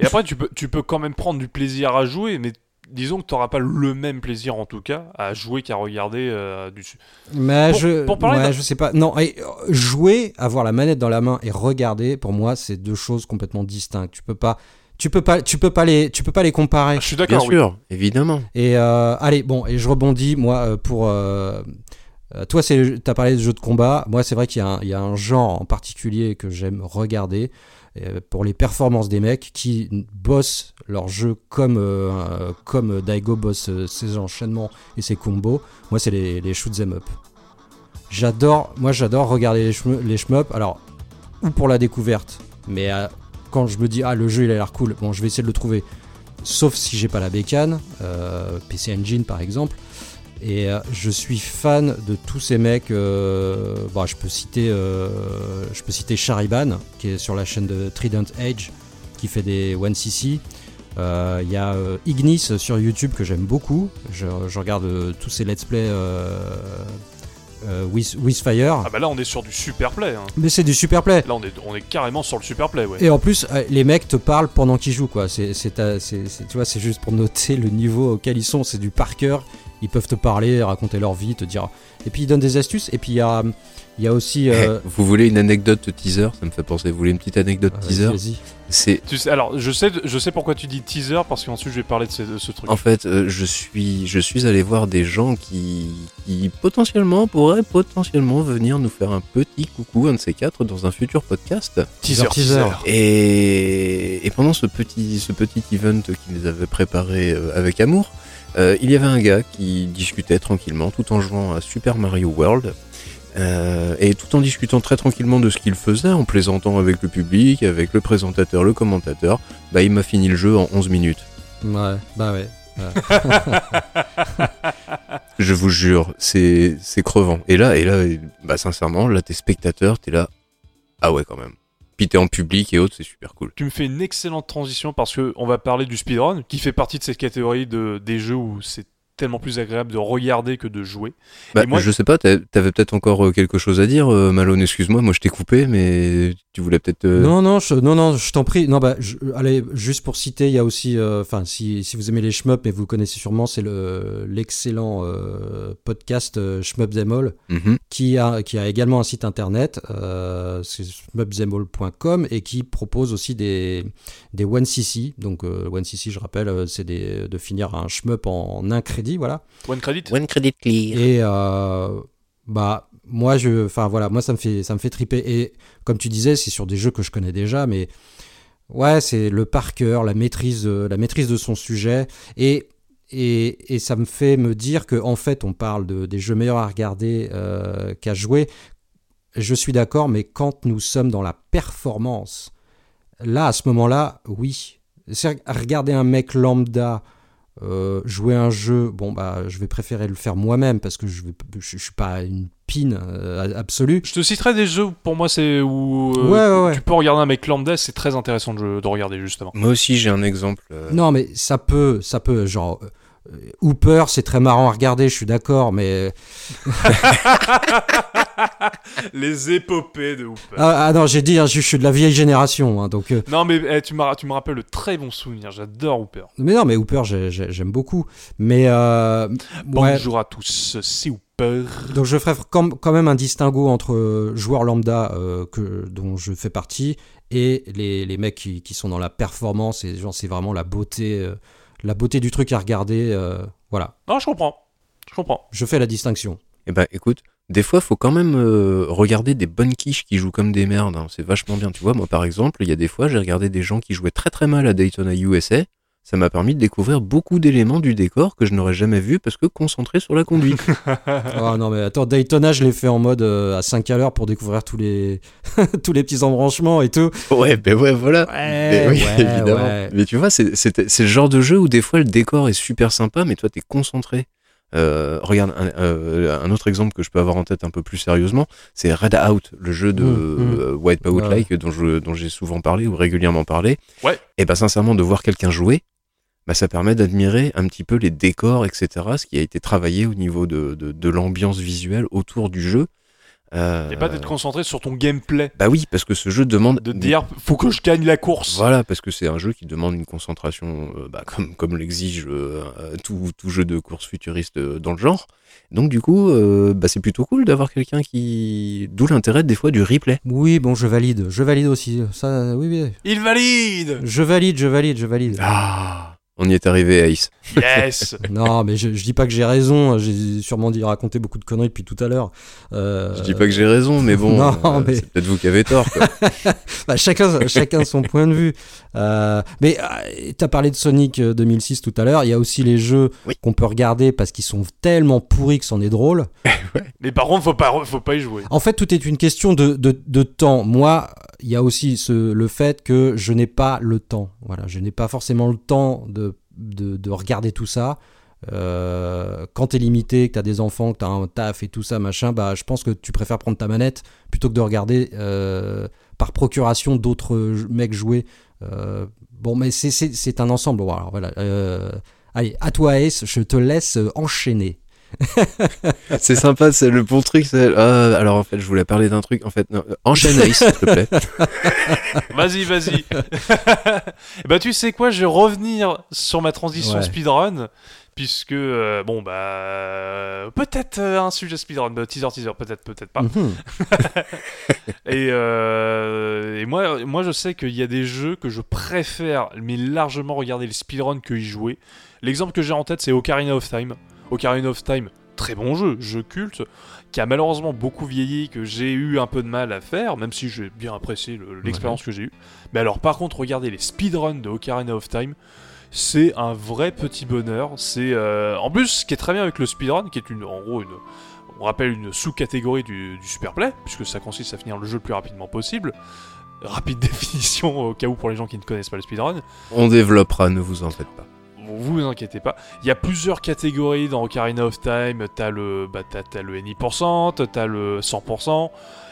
Et après, tu peux, tu peux quand même prendre du plaisir à jouer, mais disons que t'auras pas le même plaisir en tout cas à jouer qu'à regarder euh, du. Mais Pour- je, pour parler ouais, je sais pas. Non, et, euh, jouer, avoir la manette dans la main et regarder, pour moi, c'est deux choses complètement distinctes. Tu peux pas, tu peux pas, tu peux pas les, tu peux pas les comparer. Je suis Bien d'accord, oui. sûr, évidemment. Et euh, allez, bon, et je rebondis, moi, euh, pour. euh, toi, c'est, t'as parlé de jeux de combat. Moi, c'est vrai qu'il y, a un- il y a un genre en particulier que j'aime regarder euh, pour les performances des mecs qui bossent leur jeu comme, euh, euh, comme Daigo bosse euh, ses enchaînements et ses combos. Moi, c'est les, les shoot 'em up. J'adore, moi, j'adore regarder les, shmu- les shmup. Alors, ou pour la découverte, mais euh, quand je me dis ah le jeu il a l'air cool, bon, je vais essayer de le trouver sauf si j'ai pas la bécane, euh, PC Engine par exemple. Et euh, je suis fan de tous ces mecs. euh, bah, je peux citer, euh, je peux citer Shariban qui est sur la chaîne de Trident Age, qui fait des 1cc. Euh, Il y a Ignis sur YouTube que j'aime beaucoup. Je, je regarde tous ces let's play with, with Fire. Ah bah là, on est sur du super play. hein. Mais c'est du super play. Là, on est, on est carrément sur le super play, ouais. Et en plus, les mecs te parlent pendant qu'ils jouent, quoi. C'est- tu vois, c'est juste pour noter le niveau auquel ils sont. C'est du par cœur. Ils peuvent te parler, raconter leur vie, te dire. Et puis ils donnent des astuces. Et puis il y a, il y a aussi. euh, Eh, vous voulez une anecdote teaser? Ça me fait penser. Vous voulez une petite anecdote teaser? vas-y. C'est Tu sais, alors, je sais, je sais pourquoi tu dis teaser, parce qu'ensuite je vais parler de ce, de ce truc. En fait, euh, je suis, je suis allé voir des gens qui, qui potentiellement pourraient potentiellement venir nous faire un petit coucou, un de ces quatre, dans un futur podcast. teaser, teaser. Et, et pendant ce petit, ce petit event qu'ils avaient préparé euh, avec amour, euh, il y avait un gars qui discutait tranquillement tout en jouant à Super Mario World. Euh, et tout en discutant très tranquillement de ce qu'il faisait, en plaisantant avec le public, avec le présentateur, le commentateur, bah il m'a fini le jeu en 11 minutes. Ouais, bah ouais. [LAUGHS] Je vous jure, c'est c'est crevant. Et là, et là, bah sincèrement, là t'es spectateur, t'es là, ah ouais quand même. En public et autres, c'est super cool. Tu me fais une excellente transition parce que on va parler du speedrun, qui fait partie de cette catégorie de, des jeux où c'est tellement plus agréable de regarder que de jouer. Bah, Et moi- je sais pas, t'avais peut-être encore euh, quelque chose à dire, euh, Malone, excuse-moi, moi je t'ai coupé, mais tu voulais peut-être... euh, Non, non, je, non, non, je t'en prie. Non, bah, je- allez, juste pour citer, il y a aussi, euh, enfin, si, si vous aimez les shmups, mais vous le connaissez sûrement, c'est le l'excellent euh, podcast euh, Shmup Them All, mhm. qui a, qui a également un site internet, euh, c'est shmupthemall.com, et qui propose aussi des, des 1cc. Donc, euh, 1cc, je rappelle, c'est de finir un shmup en, un crédit, voilà. One credit One credit clear. Et euh, bah moi je, enfin voilà, moi ça me fait ça me fait triper. Et comme tu disais, c'est sur des jeux que je connais déjà, mais ouais, c'est le par cœur, la maîtrise, de- la maîtrise de son sujet et et, et ça me fait me dire que en fait on parle de, des jeux meilleurs à regarder euh, qu'à jouer. Je suis d'accord, mais quand nous sommes dans la performance, là à ce moment-là, oui. C'est regarder un mec lambda euh, jouer un jeu, bon bah je vais préférer le faire moi-même parce que je, vais, je, je suis pas une pine euh, absolue. Je te citerai des jeux pour moi c'est où euh, Ouais, ouais, ouais. tu peux regarder un mec lambda, c'est très intéressant de, jeu- de regarder justement. Moi aussi j'ai un exemple. euh, Non mais ça peut, ça peut, genre euh, Hooper c'est très marrant à regarder, je suis d'accord, mais [LAUGHS] [LAUGHS] [LAUGHS] Les épopées de Hooper. ah, ah non j'ai dit, hein, je, je suis de la vieille génération, hein, donc euh, Non mais eh, tu, me rappelles le très bon souvenir, j'adore Hooper. mais non mais Hooper j'ai- j'ai- j'aime beaucoup, mais euh, ouais, Bonjour à tous, c'est Hooper. Donc je ferai quand même un distinguo entre euh, joueurs lambda euh, que, dont je fais partie et les, les mecs qui, qui sont dans la performance et genre c'est vraiment la beauté, euh, la beauté du truc à regarder. euh, voilà, Non, je comprends. Je comprends. je fais la distinction. Eh ben, écoute, des fois, faut quand même euh, regarder des bonnes quiches qui jouent comme des merdes. hein. C'est vachement bien. Tu vois, moi, par exemple, il y a des fois, j'ai regardé des gens qui jouaient très très mal à Daytona USA. Ça m'a permis de découvrir beaucoup d'éléments du décor que je n'aurais jamais vu parce que concentré sur la conduite. oh [LAUGHS] non mais attends, Daytona je l'ai fait en mode euh, à 5 à l'heure pour découvrir tous les, [LAUGHS] tous les petits embranchements et tout. ouais, ben ouais, voilà. Ouais, Mais oui, ouais, évidemment. ouais. Mais tu vois, c'est c'est- c'est le genre de jeu où des fois le décor est super sympa, mais toi, t'es concentré. Euh, regarde, un, euh, un autre exemple que je peux avoir en tête un peu plus sérieusement, c'est Red Out, le jeu de Mm, mm. euh, Wipeout Ouais. Like dont je- dont j'ai souvent parlé ou régulièrement parlé. Ouais. Et bah sincèrement, de voir quelqu'un jouer, bah, ça permet d'admirer un petit peu les décors, etc., ce qui a été travaillé au niveau de, de, de l'ambiance visuelle autour du jeu. Euh, Et pas d'être concentré sur ton gameplay. Bah oui, parce que ce jeu demande De dire, faut que je gagne la course. voilà, parce que c'est un jeu qui demande une concentration, euh, bah, comme, comme l'exige euh, euh, tout, tout jeu de course futuriste euh, dans le genre. Donc du coup, euh, bah, c'est plutôt cool d'avoir quelqu'un qui... D'où l'intérêt des fois du replay. Oui bon je valide, je valide aussi. Ça oui oui. Il valide Je valide, je valide, je valide. Ah On y est arrivé, Ace. Yes [LAUGHS] Non, mais je, je dis pas que j'ai raison. J'ai sûrement dit raconter beaucoup de conneries depuis tout à l'heure. Euh, Je dis pas que j'ai raison, mais bon, [LAUGHS] Non, euh, mais- c'est peut-être vous qui avez tort. quoi. [LAUGHS] bah, chacun, chacun son point de vue. Euh, mais euh, t'as parlé de Sonic euh, 2006 tout à l'heure. Il y a aussi les jeux Oui. qu'on peut regarder parce qu'ils sont tellement pourris que c'en est drôle. Mais par contre, faut pas, faut pas y jouer. En fait, tout est une question de, de, de temps. Moi, il y a aussi le fait que je n'ai pas le temps. Voilà, je n'ai pas forcément le temps de, de, de regarder tout ça. Euh, quand t'es limité, que t'as des enfants, que t'as un taf et tout ça, machin, bah, je pense que tu préfères prendre ta manette plutôt que de regarder euh, par procuration d'autres mecs jouer. Euh, bon, mais c'est- un ensemble. Voilà. Euh, allez, à toi, Ace, je te laisse enchaîner. [LAUGHS] C'est sympa, c'est le bon truc. c'est- Ah, alors en fait, je voulais parler d'un truc. En fait, non, enchaîne Ace, s'il te plaît. [LAUGHS] Vas-y, vas-y. bah [LAUGHS] tu sais quoi, je vais revenir sur ma transition Ouais. speedrun. Puisque, euh, bon, bah. Peut-être euh, un sujet speedrun, bah, teaser, teaser, peut-être, peut-être pas. Mhm. Et, euh, et moi, moi, je sais qu'il y a des jeux que je préfère, mais largement regarder les speedruns que y jouer. L'exemple que j'ai en tête, c'est Ocarina of Time. Ocarina of Time, très bon jeu, jeu culte, qui a malheureusement beaucoup vieilli, que j'ai eu un peu de mal à faire, même si j'ai bien apprécié le- l'expérience que j'ai eue. Mais alors, par contre, regardez les speedruns de Ocarina of Time. C'est un vrai petit bonheur. C'est euh, en plus ce qui est très bien avec le speedrun, qui est une, en gros une, on rappelle une sous-catégorie du, du superplay, puisque ça consiste à finir le jeu le plus rapidement possible. Rapide [LAUGHS] définition au cas où pour les gens qui ne connaissent pas le speedrun. On développera, ne vous en faites pas. Vous vous inquiétez pas. Il y a plusieurs catégories dans Ocarina of Time. T'as le, bah, t'as, t'as le NI%, t'as le 100%.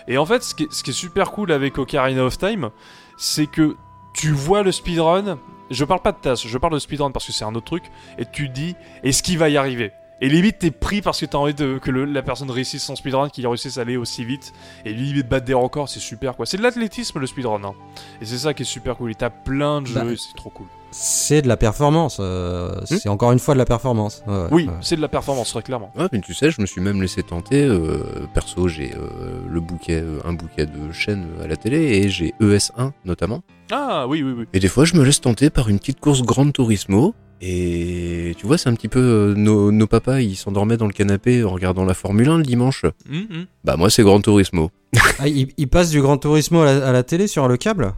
Et en fait, ce qui, est, ce qui est super cool avec Ocarina of Time, c'est que tu vois le speedrun. Je parle pas de tasse, je parle de speedrun parce que c'est un autre truc. Et tu dis, est-ce qu'il va y arriver? Et limite, t'es pris parce que t'as envie de, que le- la personne réussisse son speedrun, qu'il réussisse à aller aussi vite. Et lui, il battre des records, c'est super quoi. C'est de l'athlétisme le speedrun. hein. Et c'est ça qui est super cool. Et t'as plein de jeux, Bah, et c'est trop cool. C'est de la performance. euh, c'est encore une fois de la performance. Ouais, Oui, ouais. c'est de la performance, très clairement. Ouais, mais tu sais, je me suis même laissé tenter. euh, perso, j'ai euh, le bouquet, euh, un bouquet de chaînes à la télé et j'ai ES1 notamment. Ah oui, oui, oui. Et des fois, je me laisse tenter par une petite course Gran Turismo. Et tu vois, c'est un petit peu euh, nos, nos papas, ils s'endormaient dans le canapé en regardant la Formule 1 le dimanche. Hum. Bah moi, c'est Gran Turismo. [LAUGHS] Ah, il, il passe du Gran Turismo à la, à la télé sur le câble?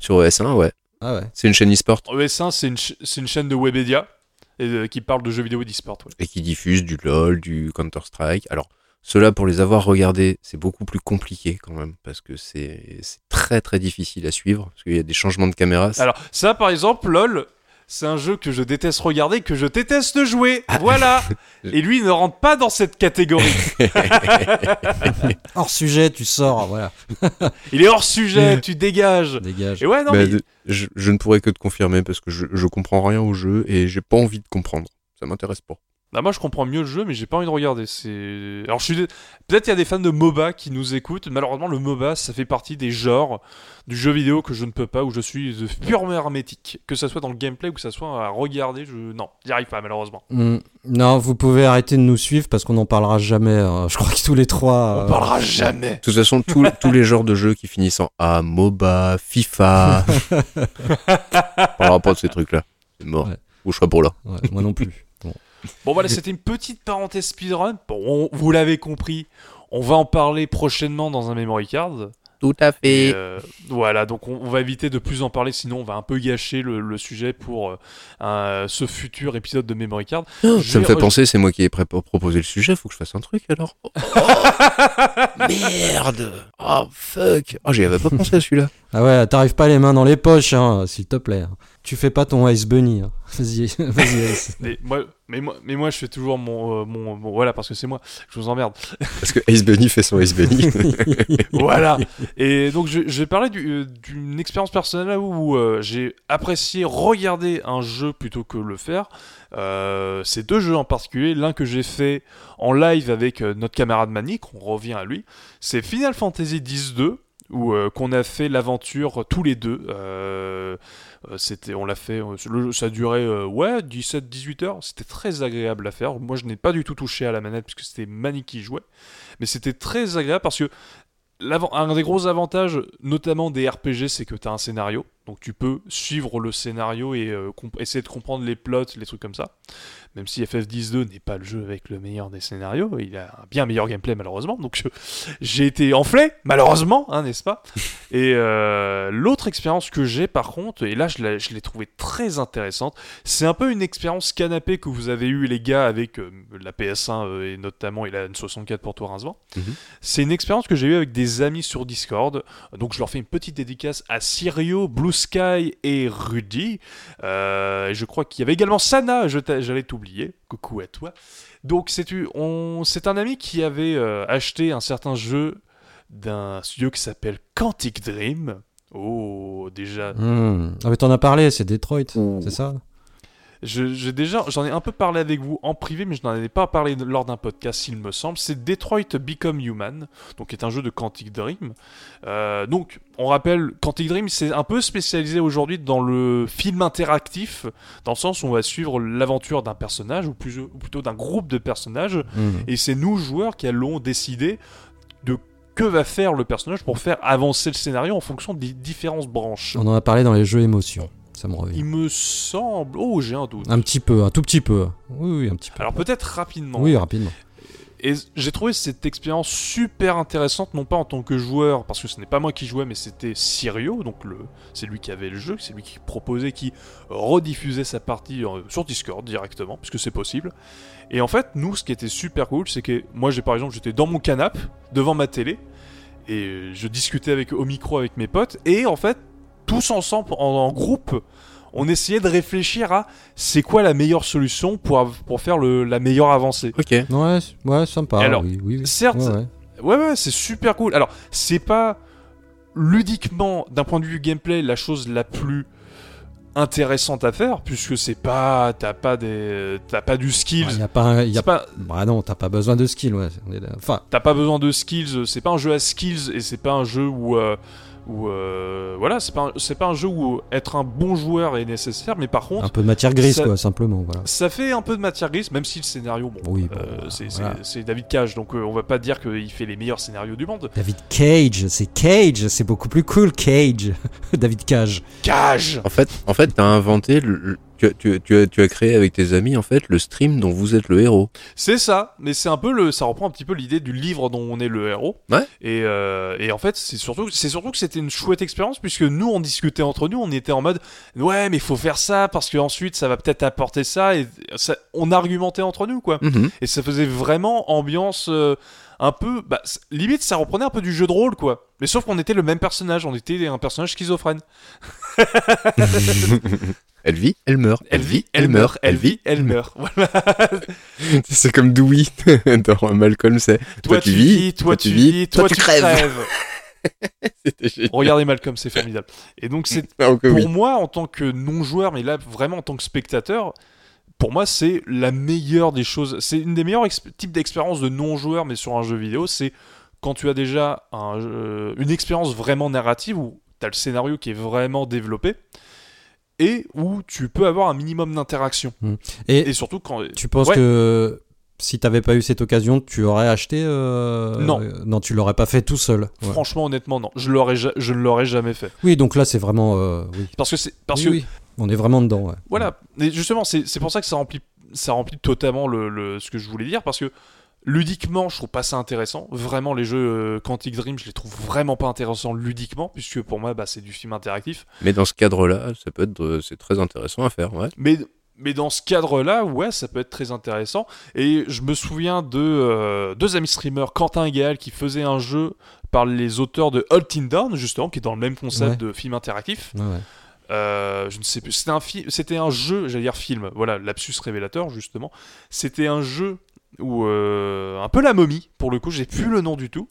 Sur ES1, ouais. Ah ouais. C'est une chaîne e-sport ES1, c'est une, ch- une chaîne de Webedia et, euh, qui parle de jeux vidéo et d'e-sport. ouais. et qui diffuse du LoL, du Counter-Strike. Alors, ceux-là, pour les avoir regardés, c'est beaucoup plus compliqué quand même, parce que c'est c'est très très difficile à suivre, parce qu'il y a des changements de caméra. Alors, ça, par exemple, LOL, c'est un jeu que je déteste regarder, que je déteste jouer. Voilà. [LAUGHS] Et lui, il ne rentre pas dans cette catégorie. Hors sujet, tu sors, voilà. [LAUGHS] Il est hors sujet, tu dégages. Dégage. Et ouais, non, Mais mais- de- je, je ne pourrais que te confirmer, parce que je, je comprends rien au jeu, et j'ai pas envie de comprendre. Ça m'intéresse pas. Bah, moi, je comprends mieux le jeu, mais j'ai pas envie de regarder. C'est. Alors, je suis. Peut-être il y a des fans de MOBA qui nous écoutent. Malheureusement, le MOBA, ça fait partie des genres du jeu vidéo que je ne peux pas, où je suis de purement hermétique. Que ça soit dans le gameplay ou que ça soit à regarder, je. Non, j'y arrive pas, malheureusement. Hmm. Non, vous pouvez arrêter de nous suivre parce qu'on n'en parlera jamais. hein. Je crois que tous les trois. On euh, parlera jamais. De toute façon, tous- [LAUGHS] tous les genres de jeux qui finissent en A, MOBA, FIFA, [LAUGHS] on parlera pas de ces trucs-là. C'est mort. Ouais. Ou je serai pour là. ouais, moi non plus. Bon. Voilà, c'était une petite parenthèse speedrun. Bon, on- vous l'avez compris, on va en parler prochainement dans un memory card. Tout à Et, euh, voilà, donc on, on va éviter de plus en parler, sinon on va un peu gâcher le, le sujet pour euh, un- ce futur épisode de memory card. Je [GASPS] Ça me fait penser, c'est moi qui ai prêt pour proposer le sujet, faut que je fasse un truc alors. [LAUGHS] Oh, merde Oh fuck Oh j'y avais pas pensé à celui-là. Ah ouais, t'arrives pas les mains dans les poches, hein, s'il te plaît. Tu fais pas ton Ice Bunny. hein. [LAUGHS] Vas-y. Mais moi, mais, moi, mais moi, je fais toujours mon, euh, mon, mon- Voilà, parce que c'est moi, je vous emmerde. Parce que Ace Bunny fait son Ace Bunny. [LAUGHS] voilà. Et donc, je, je vais parler du- euh, d'une expérience personnelle où euh, j'ai apprécié regarder un jeu plutôt que le faire. Euh, c'est deux jeux en particulier. L'un que j'ai fait en live avec notre camarade Manic, on revient à lui. C'est Final Fantasy X-2. Où euh, qu'on a fait l'aventure tous les deux. Euh, euh, c'était, on l'a fait, ça durait euh, ouais 17-18 heures. C'était très agréable à faire. Moi, je n'ai pas du tout touché à la manette puisque c'était Manic qui jouait, mais c'était très agréable parce que un des gros avantages, notamment des RPG, c'est que tu as un scénario. Donc tu peux suivre le scénario et essayer de comprendre les plots, les trucs comme ça. Même si FF10-2 n'est pas le jeu avec le meilleur des scénarios, il a un bien meilleur gameplay malheureusement. Donc j'ai été enflé, malheureusement, hein, n'est-ce pas? [LAUGHS] Et euh, l'autre expérience que j'ai par contre, et là je l'ai je l'ai trouvé très intéressante, c'est un peu une expérience canapé que vous avez eu les gars avec euh, la PS1 euh, et notamment et la N64 pour toi Rincevent. C'est une expérience que j'ai eue avec des amis sur Discord. Donc je leur fais une petite dédicace à Sirio, Blue Sky et Rudy. Et je crois qu'il y avait également Sana, j'allais t'oublier. Coucou à toi. Donc c'est u- on- c'est un ami qui avait euh, acheté un certain jeu d'un studio qui s'appelle Quantic Dream. Oh, déjà. Hmm. Ah mais t'en as parlé, c'est Detroit, c'est ça? Je- j'ai déjà, j'en ai un peu parlé avec vous en privé, mais je n'en avais pas parlé lors d'un podcast, il me semble. C'est Detroit Become Human, donc qui est un jeu de Quantic Dream. Euh, donc, on rappelle, Quantic Dream, c'est un peu spécialisé aujourd'hui dans le film interactif, dans le sens où on va suivre l'aventure d'un personnage, ou, plus- ou plutôt d'un groupe de personnages, Mhm. et c'est nous, joueurs, qui allons décider de que va faire le personnage pour faire avancer le scénario en fonction des différentes branches. On en a parlé dans les jeux émotion. Ça me revient. Il me semble... Oh, j'ai un doute. Un petit peu, un tout petit peu. Oui, oui, un petit peu. Alors peut-être rapidement. oui, rapidement. Et j'ai trouvé cette expérience super intéressante, non pas en tant que joueur, parce que ce n'est pas moi qui jouais, mais c'était Sirio, donc le, c'est lui qui avait le jeu, c'est lui qui proposait, qui rediffusait sa partie euh, sur Discord directement, puisque c'est possible. Et en fait, nous, ce qui était super cool, c'est que moi, j'ai par exemple, j'étais dans mon canapé, devant ma télé, et je discutais avec au micro avec mes potes, et en fait, tous ensemble, en, en groupe, on essayait de réfléchir à c'est quoi la meilleure solution pour, pour faire le- la meilleure avancée. Ok. Ouais, ouais, sympa. Alors, oui, oui, oui. certes, Ouais, ouais. Ouais, ouais, c'est super cool. Alors, c'est pas ludiquement, d'un point de vue gameplay, la chose la plus intéressante à faire, puisque c'est pas, t'as pas des, t'as pas du skills. Il y a pas, y a pas, Bah non, t'as pas besoin de skill, ouais. Enfin, t'as pas besoin de skills. C'est pas un jeu à skills et c'est pas un jeu où, euh, où euh, voilà, c'est pas, un- c'est pas un jeu où être un bon joueur est nécessaire. Mais par contre, un peu de matière grise, ça- quoi, simplement. Voilà. ça fait un peu de matière grise, même si le scénario, bon, Oui, euh, c'est, voilà. David Cage, donc euh, on va pas dire qu'il fait les meilleurs scénarios du monde. David Cage, c'est Cage, c'est beaucoup plus cool, Cage. [LAUGHS] David Cage. Cage. En fait, en fait, t'as inventé, le- tu, as, tu, as- tu as, tu as créé avec tes amis en fait le stream dont vous êtes le héros. C'est ça, mais c'est un peu le, ça reprend un petit peu l'idée du livre dont on est le héros. Ouais. Et, euh, et en fait, c'est surtout, c'est surtout que c'était une chouette expérience puisque nous, on discutait entre nous, on était en mode, ouais, mais il faut faire ça parce que ensuite, ça va peut-être apporter ça et ça, on argumentait entre nous quoi. Mhm. Et ça faisait vraiment ambiance euh, un peu, bah, limite, ça reprenait un peu du jeu de rôle quoi. Mais sauf qu'on était le même personnage, on était un personnage schizophrène. [LAUGHS] Elle vit, elle meurt. Elle vit, elle meurt, elle vit, elle meurt. Voilà. [LAUGHS] C'est comme Dewey [LAUGHS] dans Malcolm, c'est. Toi, tu vis, toi tu vis, toi tu crèves. Regardez Malcolm, c'est formidable. Et donc c'est Ah, pour moi en tant que non joueur, mais là vraiment en tant que spectateur, pour moi c'est la meilleure des choses. C'est une des meilleures types d'expériences de non joueur, mais sur un jeu vidéo, c'est quand tu as déjà un jeu- une expérience vraiment narrative où tu as le scénario qui est vraiment développé et où tu peux avoir un minimum d'interaction. Et, Et surtout quand tu penses Ouais. que si t'avais pas eu cette occasion, tu aurais acheté euh, Non. euh, Non, tu l'aurais pas fait tout seul. Ouais. franchement honnêtement non, je l'aurais ja- je ne l'aurais jamais fait Oui, donc là, c'est vraiment. euh, oui. parce que c'est parce Oui, que oui. On est vraiment dedans, ouais. Voilà, et justement, c'est c'est pour ça que ça remplit, ça remplit totalement le, le- ce que je voulais dire, parce que ludiquement, je trouve pas ça intéressant. Vraiment, les jeux euh, Quantic Dream, je les trouve vraiment pas intéressants ludiquement, puisque pour moi, bah, c'est du film interactif. Mais dans ce cadre-là, ça peut être, euh, c'est très intéressant à faire, ouais. Mais, mais dans ce cadre-là, ouais, ça peut être très intéressant. Et je me souviens de euh, deux amis streamers, Quentin et Gaël, qui faisaient un jeu par les auteurs de Hunting Down, justement, qui est dans le même concept Ouais. de film interactif. Ouais. Euh, je ne sais plus. C'était un, jeu, j'allais dire film. Voilà, lapsus révélateur justement. C'était un jeu où euh, un peu la momie pour le coup. J'ai plus le nom du tout.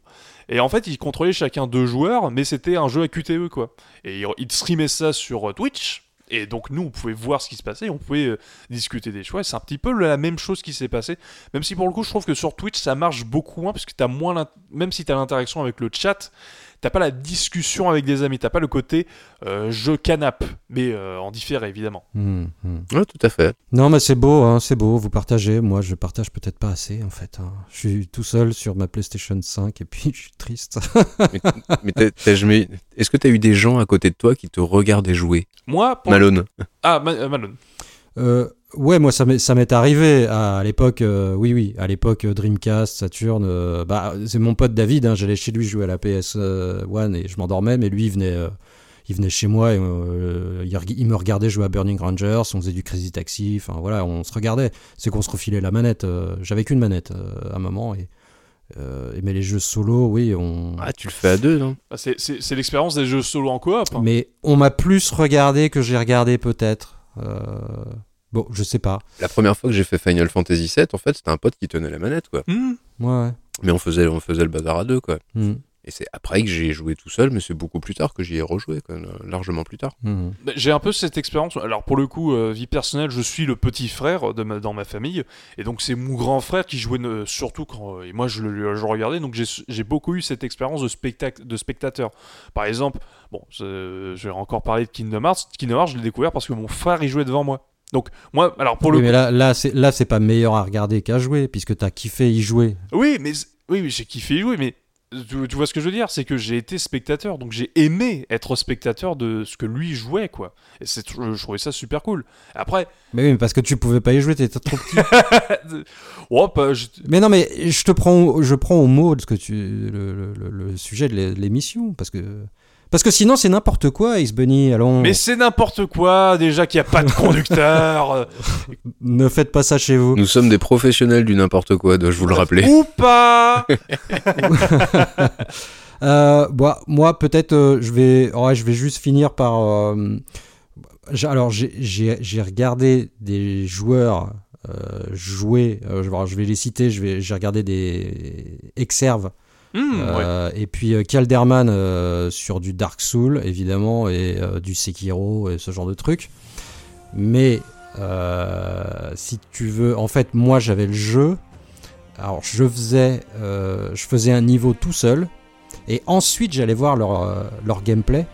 Et en fait, ils contrôlaient chacun deux joueurs, mais c'était un jeu à QTE quoi. Et ils, streamaient ça sur euh, Twitch. Et donc nous, on pouvait voir ce qui se passait, on pouvait discuter des choix. C'est un petit peu la même chose qui s'est passé. Même si pour le coup, je trouve que sur Twitch, ça marche beaucoup moins, parce que t'as moins, même si tu as l'interaction avec le chat, t'as pas la discussion avec des amis, t'as pas le côté euh, jeu canap, mais euh, en différé évidemment. Hmm, hmm. Ouais, tout à fait. Non, mais c'est beau, hein, c'est beau. Vous partagez. Moi, je partage peut-être pas assez, en fait. hein. Je suis tout seul sur ma PlayStation 5 et puis [LAUGHS] je suis triste. [LAUGHS] Mais t'as- t'as jamais- est-ce que t'as eu des gens à côté de toi qui te regardaient jouer? Moi, pour... Malone. ah Ma- euh, Malone. Euh, ouais, moi ça m'est arrivé à, à l'époque. euh, oui, oui, à l'époque euh, Dreamcast, Saturn. euh, bah, c'est mon pote David. Hein, J'allais chez lui jouer à la PS 1 et je m'endormais, mais lui il venait. euh, il venait chez moi et euh, il, me regardait jouer à Burning Rangers, on faisait du Crazy Taxi, enfin voilà, on se regardait. C'est qu'on se refilait la manette. euh, J'avais qu'une manette euh, à un moment et, euh, mais les jeux solo, oui, on. Ah, tu le fais à deux, non? Bah, c'est, l'expérience des jeux solo en coop? hein. Mais on m'a plus regardé que j'ai regardé peut-être. Euh, Bon, je sais pas. La première fois que j'ai fait Final Fantasy VII, en fait, c'était un pote qui tenait la manette, quoi. Hmm. Ouais, ouais. Mais on faisait, on faisait le bazar à deux, quoi. Hmm. Et c'est après que j'ai joué tout seul, mais c'est beaucoup plus tard que j'y ai rejoué, quand même, largement plus tard. Bah, J'ai un peu cette expérience. Alors pour le coup, euh, vie personnelle, je suis le petit frère de ma- dans ma famille, et donc c'est mon grand frère qui jouait euh, surtout quand euh, et moi je le, je regardais. Donc j'ai beaucoup eu cette expérience de, de spectateur. Par exemple, bon, je vais encore parler de Kingdom Hearts. Kingdom Hearts, je l'ai découvert parce que mon frère y jouait devant moi. Donc moi, alors pour Oui, le mais coup, là, là, c'est, là, c'est pas meilleur à regarder qu'à jouer, puisque t'as kiffé y jouer. oui, mais oui, oui, j'ai kiffé y jouer, mais tu, tu vois ce que je veux dire, c'est que j'ai été spectateur, donc j'ai aimé être spectateur de ce que lui jouait, quoi. Et c'est, je trouvais ça super cool. Après, Mais oui, mais parce que tu pouvais pas y jouer, t'étais trop petit. [LAUGHS] oh, bah, je- mais non, mais je te prends, au- je prends au mot de ce que tu, le, le- le- le sujet de l'émission, parce que, parce que sinon c'est n'importe quoi, Ace Bunny. Allons, Mais c'est n'importe quoi, déjà qu'il n'y a pas de conducteur. [LAUGHS] euh, ne faites pas ça chez vous. Nous sommes des professionnels du n'importe quoi, dois-je vous le rappeler. Ou pas [LAUGHS] Euh, bah, moi, peut-être, euh, je vais, ouais, je vais juste finir par. euh, alors, j'ai- regardé des joueurs euh, jouer. euh, je, vais- je vais les citer. Je vais, j'ai regardé des Hmm, euh, et puis euh, Calderman euh, sur du Dark Soul évidemment et du Sekiro et ce genre de trucs. Mais si tu veux, en fait, moi j'avais le jeu. Alors je faisais, je faisais un niveau tout seul et ensuite j'allais voir leur gameplay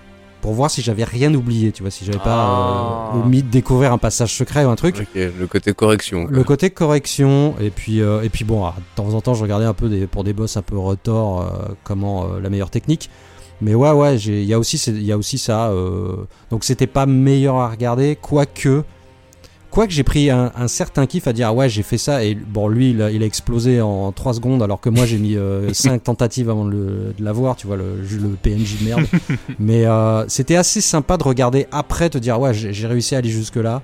pour voir si j'avais rien oublié, tu vois, si j'avais Ah. pas euh, omis de découvrir un passage secret ou un truc. Ok, le côté correction. quoi. Le côté correction, et puis, euh, et puis bon, ah, de temps en temps, je regardais un peu des, pour des boss un peu retors, euh, comment euh, la meilleure technique. Mais ouais, ouais, il y, a aussi y a aussi ça. euh, donc c'était pas meilleur à regarder, quoique. Quoique j'ai pris un, un certain kiff à dire, ah ouais, j'ai fait ça, et bon, lui, il a, il a explosé en 3 secondes, alors que moi, j'ai mis [LAUGHS] 5 tentatives avant de, le- de l'avoir, tu vois, le, le PNJ de merde. [LAUGHS] Mais euh, c'était assez sympa de regarder après, te dire, ouais, j'ai réussi à aller jusque-là.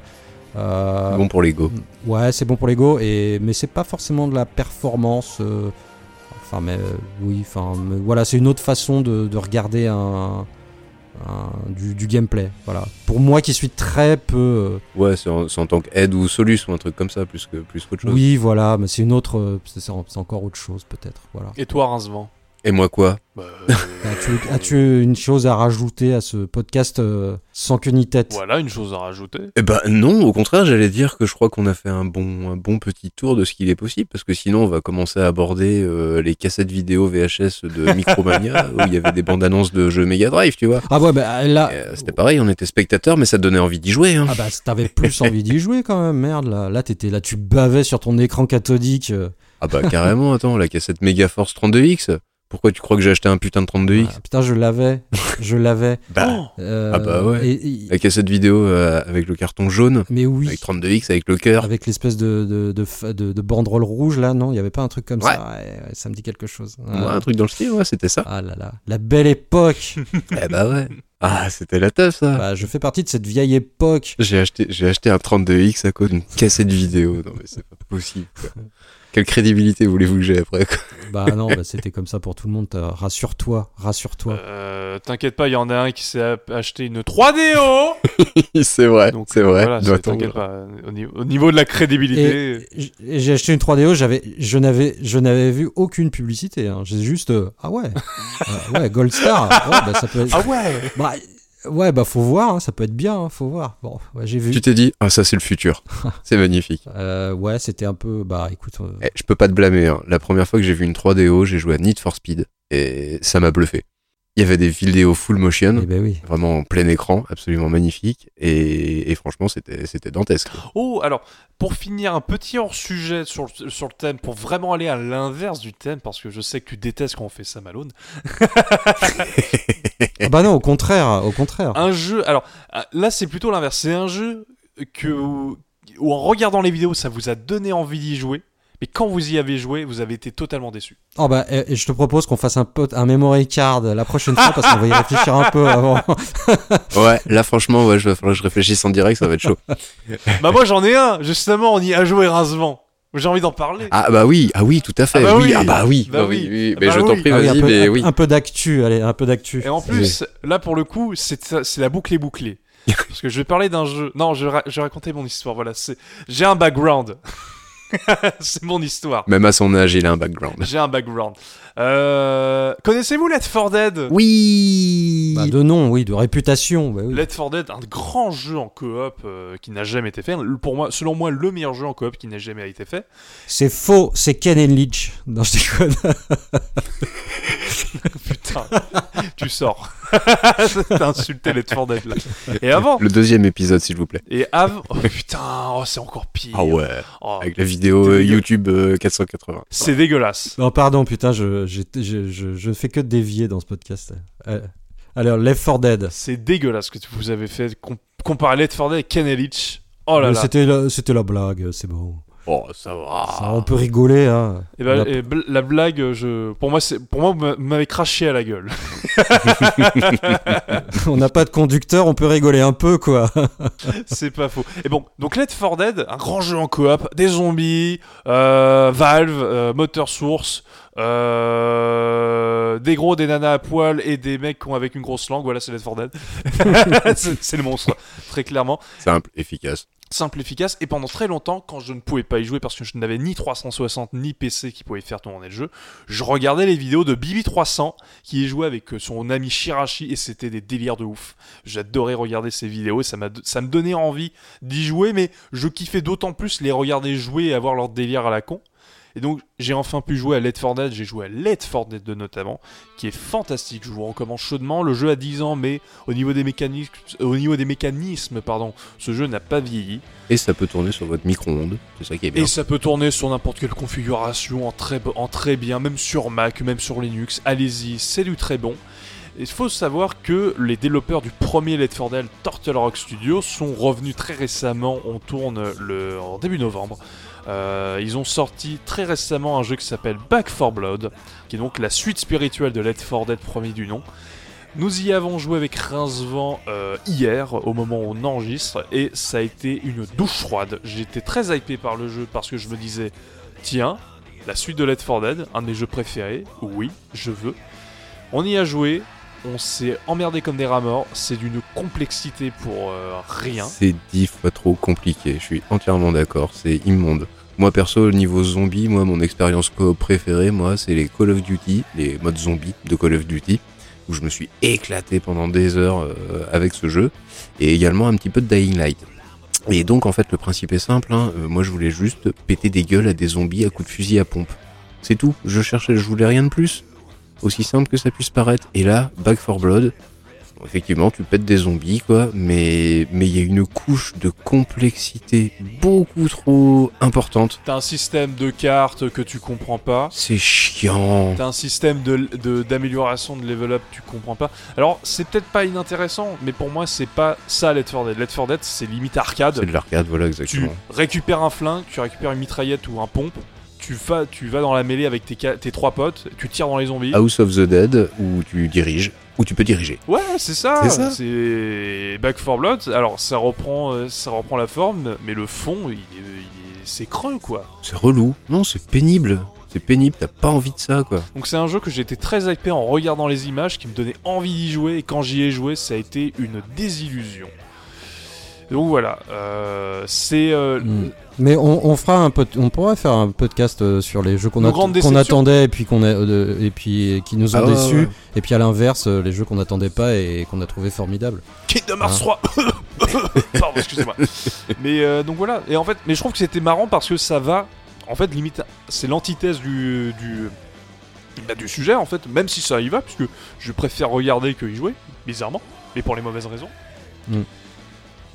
Euh, Bon pour l'ego. Ouais, c'est bon pour l'ego, et mais c'est pas forcément de la performance. euh, Enfin, mais euh, oui, enfin, mais voilà, c'est une autre façon de, de regarder un, un- du, du gameplay. Voilà. Pour moi, qui suis très peu. euh, Ouais, c'est en, tant qu'aide ou solus ou un truc comme ça, plus que plus qu'autre chose. oui, voilà, mais c'est une autre. euh, C'est c'est encore autre chose, peut-être. Voilà. Et toi, Rincevent? Et moi quoi? Bah, [LAUGHS] As-tu une chose à rajouter à ce podcast euh, sans queue ni tête? Voilà, une chose à rajouter. Eh ben non, au contraire, j'allais dire que je crois qu'on a fait un bon, un bon petit tour de ce qu'il est possible, parce que sinon on va commencer à aborder euh, les cassettes vidéo VHS de [LAUGHS] Micromania, où il y avait des bandes annonces de jeux Mega Drive, tu vois. Ah ouais, bah là. Euh, C'était pareil, on était spectateurs, mais ça donnait envie d'y jouer. Hein. Ah bah t'avais plus [LAUGHS] envie d'y jouer quand même, merde là. Là t'étais là, tu bavais sur ton écran cathodique. Ah bah carrément, attends, la cassette Megaforce 32X. Pourquoi tu crois que j'ai acheté un putain de 32X Ah, putain, je l'avais, [LAUGHS] je l'avais. Bah, Euh, Ah bah ouais. et- et- la cassette vidéo euh, avec le carton jaune, mais oui, avec 32X, avec le cœur. avec l'espèce de, de, de, fa- de- de banderole rouge là, non Il y avait pas un truc comme Ouais. ça Ouais, ouais, Ça me dit quelque chose. Ouais, un truc dans le style, ouais, c'était ça. Ah là là, la belle époque [LAUGHS] eh bah ouais. Ah, c'était la teuf ça. bah, Je fais partie de cette vieille époque. J'ai acheté, j'ai acheté un 32X à cause d'une cassette vidéo. Non mais c'est pas possible. quoi. [LAUGHS] Quelle crédibilité voulez-vous que j'ai après quoi Bah non, bah, c'était comme ça pour tout le monde. Rassure-toi, rassure-toi. Euh, T'inquiète pas, il y en a un qui s'est acheté une 3DO [LAUGHS] C'est vrai, Donc c'est vrai. voilà, c'est- t'inquiète pas. Au niveau, au niveau de la crédibilité. J'ai acheté une 3DO, j'avais, je n'avais, je n'avais vu aucune publicité. hein. J'ai juste, euh, ah ouais, [LAUGHS] Euh, ouais, Gold Star. Ouais, bah, ça peut être, Ah ouais bah, ouais, bah faut voir, hein, ça peut être bien, hein, faut voir. Bon, ouais, j'ai vu. Tu t'es dit, ah ça c'est le futur. [LAUGHS] c'est magnifique. Euh, ouais, c'était un peu, bah écoute, euh, Eh, je peux pas te blâmer. hein. La première fois que j'ai vu une 3DO, j'ai joué à Need for Speed et ça m'a bluffé. Il y avait des vidéos full motion, eh ben oui. vraiment en plein écran, absolument magnifique et, et franchement c'était c'était dantesque. Oh, alors, pour finir, un petit hors-sujet sur, le- sur le thème, pour vraiment aller à l'inverse du thème, parce que je sais que tu détestes quand on fait ça, Malone. [LAUGHS] Ah bah non, au contraire, au contraire. Un jeu, alors, là c'est plutôt l'inverse. C'est un jeu que, où en regardant les vidéos, ça vous a donné envie d'y jouer, mais quand vous y avez joué, vous avez été totalement déçu. Oh bah, et, et je te propose qu'on fasse un, pot, un memory card la prochaine fois parce qu'on va y réfléchir un peu avant. [LAUGHS] Ouais, là franchement, ouais, je je réfléchisse en direct, ça va être chaud. [LAUGHS] bah moi j'en ai un, justement, on y a joué rincement. J'ai envie d'en parler. Ah bah oui, ah oui, tout à fait. Ah bah oui, oui. ah bah oui, Bah oui, oui. oui. Ah Mais bah je t'en prie, Ah oui, un vas-y, peu, mais un- oui. un peu d'actu, allez, un peu d'actu. Et en plus, là pour le coup, c'est la boucle est bouclée. [LAUGHS] Parce que je vais parler d'un jeu. Non, je vais, ra- je raconter mon histoire. Voilà, c'est j'ai un background. [LAUGHS] c'est mon histoire. Même à son âge, il a un background. J'ai un background. Euh, Connaissez-vous Let for Dead? Oui Bah, de nom, oui, de réputation. Bah, oui. Let Dead, un grand jeu en coop euh, qui n'a jamais été fait. Pour moi, selon moi, le meilleur jeu en coop qui n'a jamais été fait. C'est faux, c'est Ken and Leach. Non, je déconne. [LAUGHS] Putain, tu sors. T'as insulté Let for Dead là. Et avant, Le deuxième épisode, s'il vous plaît. et avant, oh putain, oh, c'est encore pire. Ah ouais Oh, Avec la vidéo euh, YouTube euh, 480. c'est dégueulasse. Non, pardon, putain, je, j'ai- je, je, je ne fais que dévier dans ce podcast. Euh, alors, Left 4 Dead. C'est dégueulasse ce que vous avez fait com- comparer Let for Dead et Ken Elich. Oh là Euh, là. C'était la, c'était la blague, c'est bon. Oh, ça va. Ça, on peut rigoler, hein. Et ben, et bl- la blague, je, pour moi, pour moi, vous m'a- vous m'avez craché à la gueule. [LAUGHS] on n'a pas de conducteur, on peut rigoler un peu, quoi. [LAUGHS] c'est pas faux. Et bon, donc Let for Dead, un grand jeu en coop, des zombies, euh, Valve, euh, moteur source, euh, des gros, des nanas à poil et des mecs qui ont avec une grosse langue. Voilà, c'est Let for Dead. [LAUGHS] c'est, c'est le monstre, très clairement. Simple, efficace. Simple, efficace. Et pendant très longtemps, quand je ne pouvais pas y jouer parce que je n'avais ni 360 ni PC qui pouvait faire tourner le jeu, je regardais les vidéos de Bibi300 qui y jouait avec euh, son ami Shirashi et c'était des délires de ouf. J'adorais regarder ces vidéos et ça, ça me donnait envie d'y jouer, mais je kiffais d'autant plus les regarder jouer et avoir leur délire à la con. Et donc j'ai enfin pu jouer à Let for Dead, j'ai joué à Let for Dead 2 notamment, qui est fantastique, je vous recommande chaudement. Le jeu a 10 ans, mais au niveau des mécanismes, au niveau des mécanismes pardon, ce jeu n'a pas vieilli. Et ça peut tourner sur votre micro-ondes. C'est ça qui est bien. Et ça peut tourner sur n'importe quelle configuration, en très, bo- en très bien, même sur Mac, même sur Linux. Allez-y, c'est du très bon. Il faut savoir que les développeurs du premier Let for Dead, Turtle Rock Studio, sont revenus très récemment. On tourne le, en début novembre. Euh, ils ont sorti très récemment un jeu qui s'appelle Back 4 Blood, qui est donc la suite spirituelle de Let for Dead premier du nom. Nous y avons joué avec Rincevent euh, hier, au moment où on enregistre, et ça a été une douche froide. J'étais très hypé par le jeu parce que je me disais, tiens, la suite de Let for Dead, un de mes jeux préférés, oui, je veux. On y a joué, on s'est emmerdé comme des rats c'est d'une complexité pour euh, rien. C'est dix fois trop compliqué. Je suis entièrement d'accord. C'est immonde. Moi perso, au niveau zombie, moi mon expérience préférée, moi c'est les Call of Duty, les modes zombies de Call of Duty, où je me suis éclaté pendant des heures euh, avec ce jeu, et également un petit peu de Dying Light. Et donc en fait le principe est simple, hein, euh, moi je voulais juste péter des gueules à des zombies à coups de fusil à pompe. C'est tout, je cherchais, je voulais rien de plus. Aussi simple que ça puisse paraître. Et là, Back 4 Blood, effectivement tu pètes des zombies quoi, mais mais il y a une couche de complexité beaucoup trop importante. T'as un système de cartes que tu comprends pas. C'est chiant. T'as un système de- d'amélioration de, level up, tu comprends pas. Alors, c'est peut-être pas inintéressant, mais pour moi, c'est pas ça Let for Dead. Let for Dead, c'est limite arcade. C'est de l'arcade, voilà Tu exactement. récupères un flingue, tu récupères une mitraillette ou un pompe, tu vas, tu vas dans la mêlée avec tes, trois potes, tu tires dans les zombies. House of the Dead où tu diriges, où tu peux diriger. Ouais, c'est ça. C'est Back 4 Blood. Alors, ça reprend, euh, ça reprend la forme, mais le fond, il est- il est- c'est creux, quoi. C'est relou. Non, c'est pénible. C'est pénible, t'as pas envie de ça quoi. Donc c'est un jeu que j'ai été très hypé en regardant les images, qui me donnait envie d'y jouer, et quand j'y ai joué, ça a été une désillusion. Donc voilà, euh, c'est euh, Mm. Mais on, on fera un pod- on pourra faire un podcast euh, sur les jeux qu'on attendait et puis qu'on a, et puis qui nous ont Ah déçus ouais. et puis à l'inverse les jeux qu'on n'attendait pas et qu'on a trouvé formidables. Kingdom Hearts Hein. 3 [LAUGHS] Pardon, excusez-moi. mais euh, donc voilà, et en fait, mais je trouve que c'était marrant parce que ça va, en fait, limite, c'est l'antithèse du, du, bah, du sujet, en fait, même si ça y va, puisque je préfère regarder que y jouer, bizarrement, mais pour les mauvaises raisons. Mm.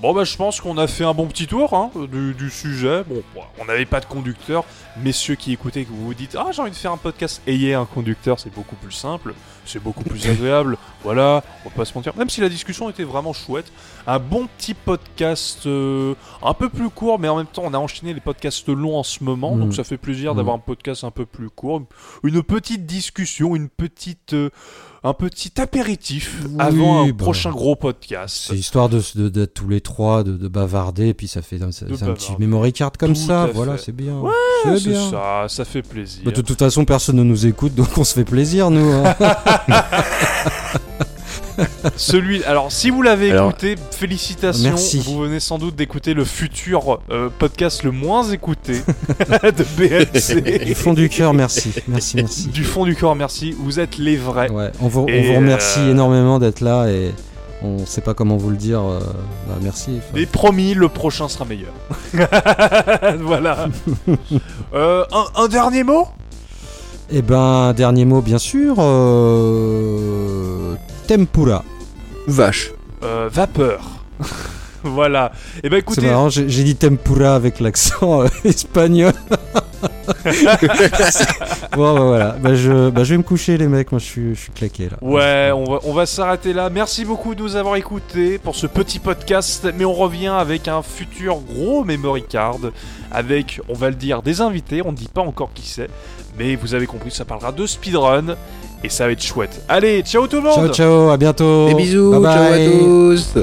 Bon bah je pense qu'on a fait un bon petit tour hein, du, du sujet. Bon, bon, on n'avait pas de conducteur. Messieurs qui écoutez, que vous vous dites ah j'ai envie de faire un podcast, ayez un conducteur, c'est beaucoup plus simple, c'est beaucoup plus agréable. Voilà, on va pas se mentir. Même si la discussion était vraiment chouette, un bon petit podcast euh, un peu plus court, mais en même temps on a enchaîné les podcasts longs en ce moment, donc ça fait plaisir d'avoir un podcast un peu plus court, une petite discussion, une petite, euh, un petit apéritif Oui, avant un bah. prochain gros podcast. C'est histoire de de- d'être tous les trois, de, de bavarder, et puis ça fait un petit memory card comme Tout ça. Voilà, c'est bien. Ouais, c'est C'est bien. ça, ça fait plaisir. Bah, de toute façon, personne ne nous écoute, donc on se fait plaisir, nous. hein. [LAUGHS] [LAUGHS] Celui. Alors, si vous l'avez écouté, félicitations. Merci. Vous venez sans doute d'écouter le futur euh, podcast le moins écouté [LAUGHS] de BLC. Du fond du cœur, merci. Merci, merci. Du fond du corps, merci. Vous êtes les vrais. Ouais, on vous, on Et, vous remercie euh, énormément d'être là et on sait pas comment vous le dire. euh, bah, merci. Enfin, Mais promis, le prochain sera meilleur. [LAUGHS] voilà. Euh, un, un dernier mot? Eh ben, dernier mot, bien sûr. euh, Tempura. Vache. Euh, Vapeur. [LAUGHS] voilà. Et ben C'est écoutez, marrant, j'ai j'ai dit tempura avec l'accent euh, [LAUGHS] espagnol. [LAUGHS] bon, bah, voilà. Bah, je, bah, je vais me coucher, les mecs. Moi, je suis, je suis claqué là. Ouais, on va, on va s'arrêter là. Merci beaucoup de nous avoir écoutés pour ce petit podcast. Mais on revient avec un futur gros memory card. Avec, on va le dire, des invités. On ne dit pas encore qui c'est. Mais vous avez compris, ça parlera de speedrun. Et ça va être chouette. Allez, ciao tout le monde Ciao, ciao, à bientôt. Des bisous, Bye ciao à tous.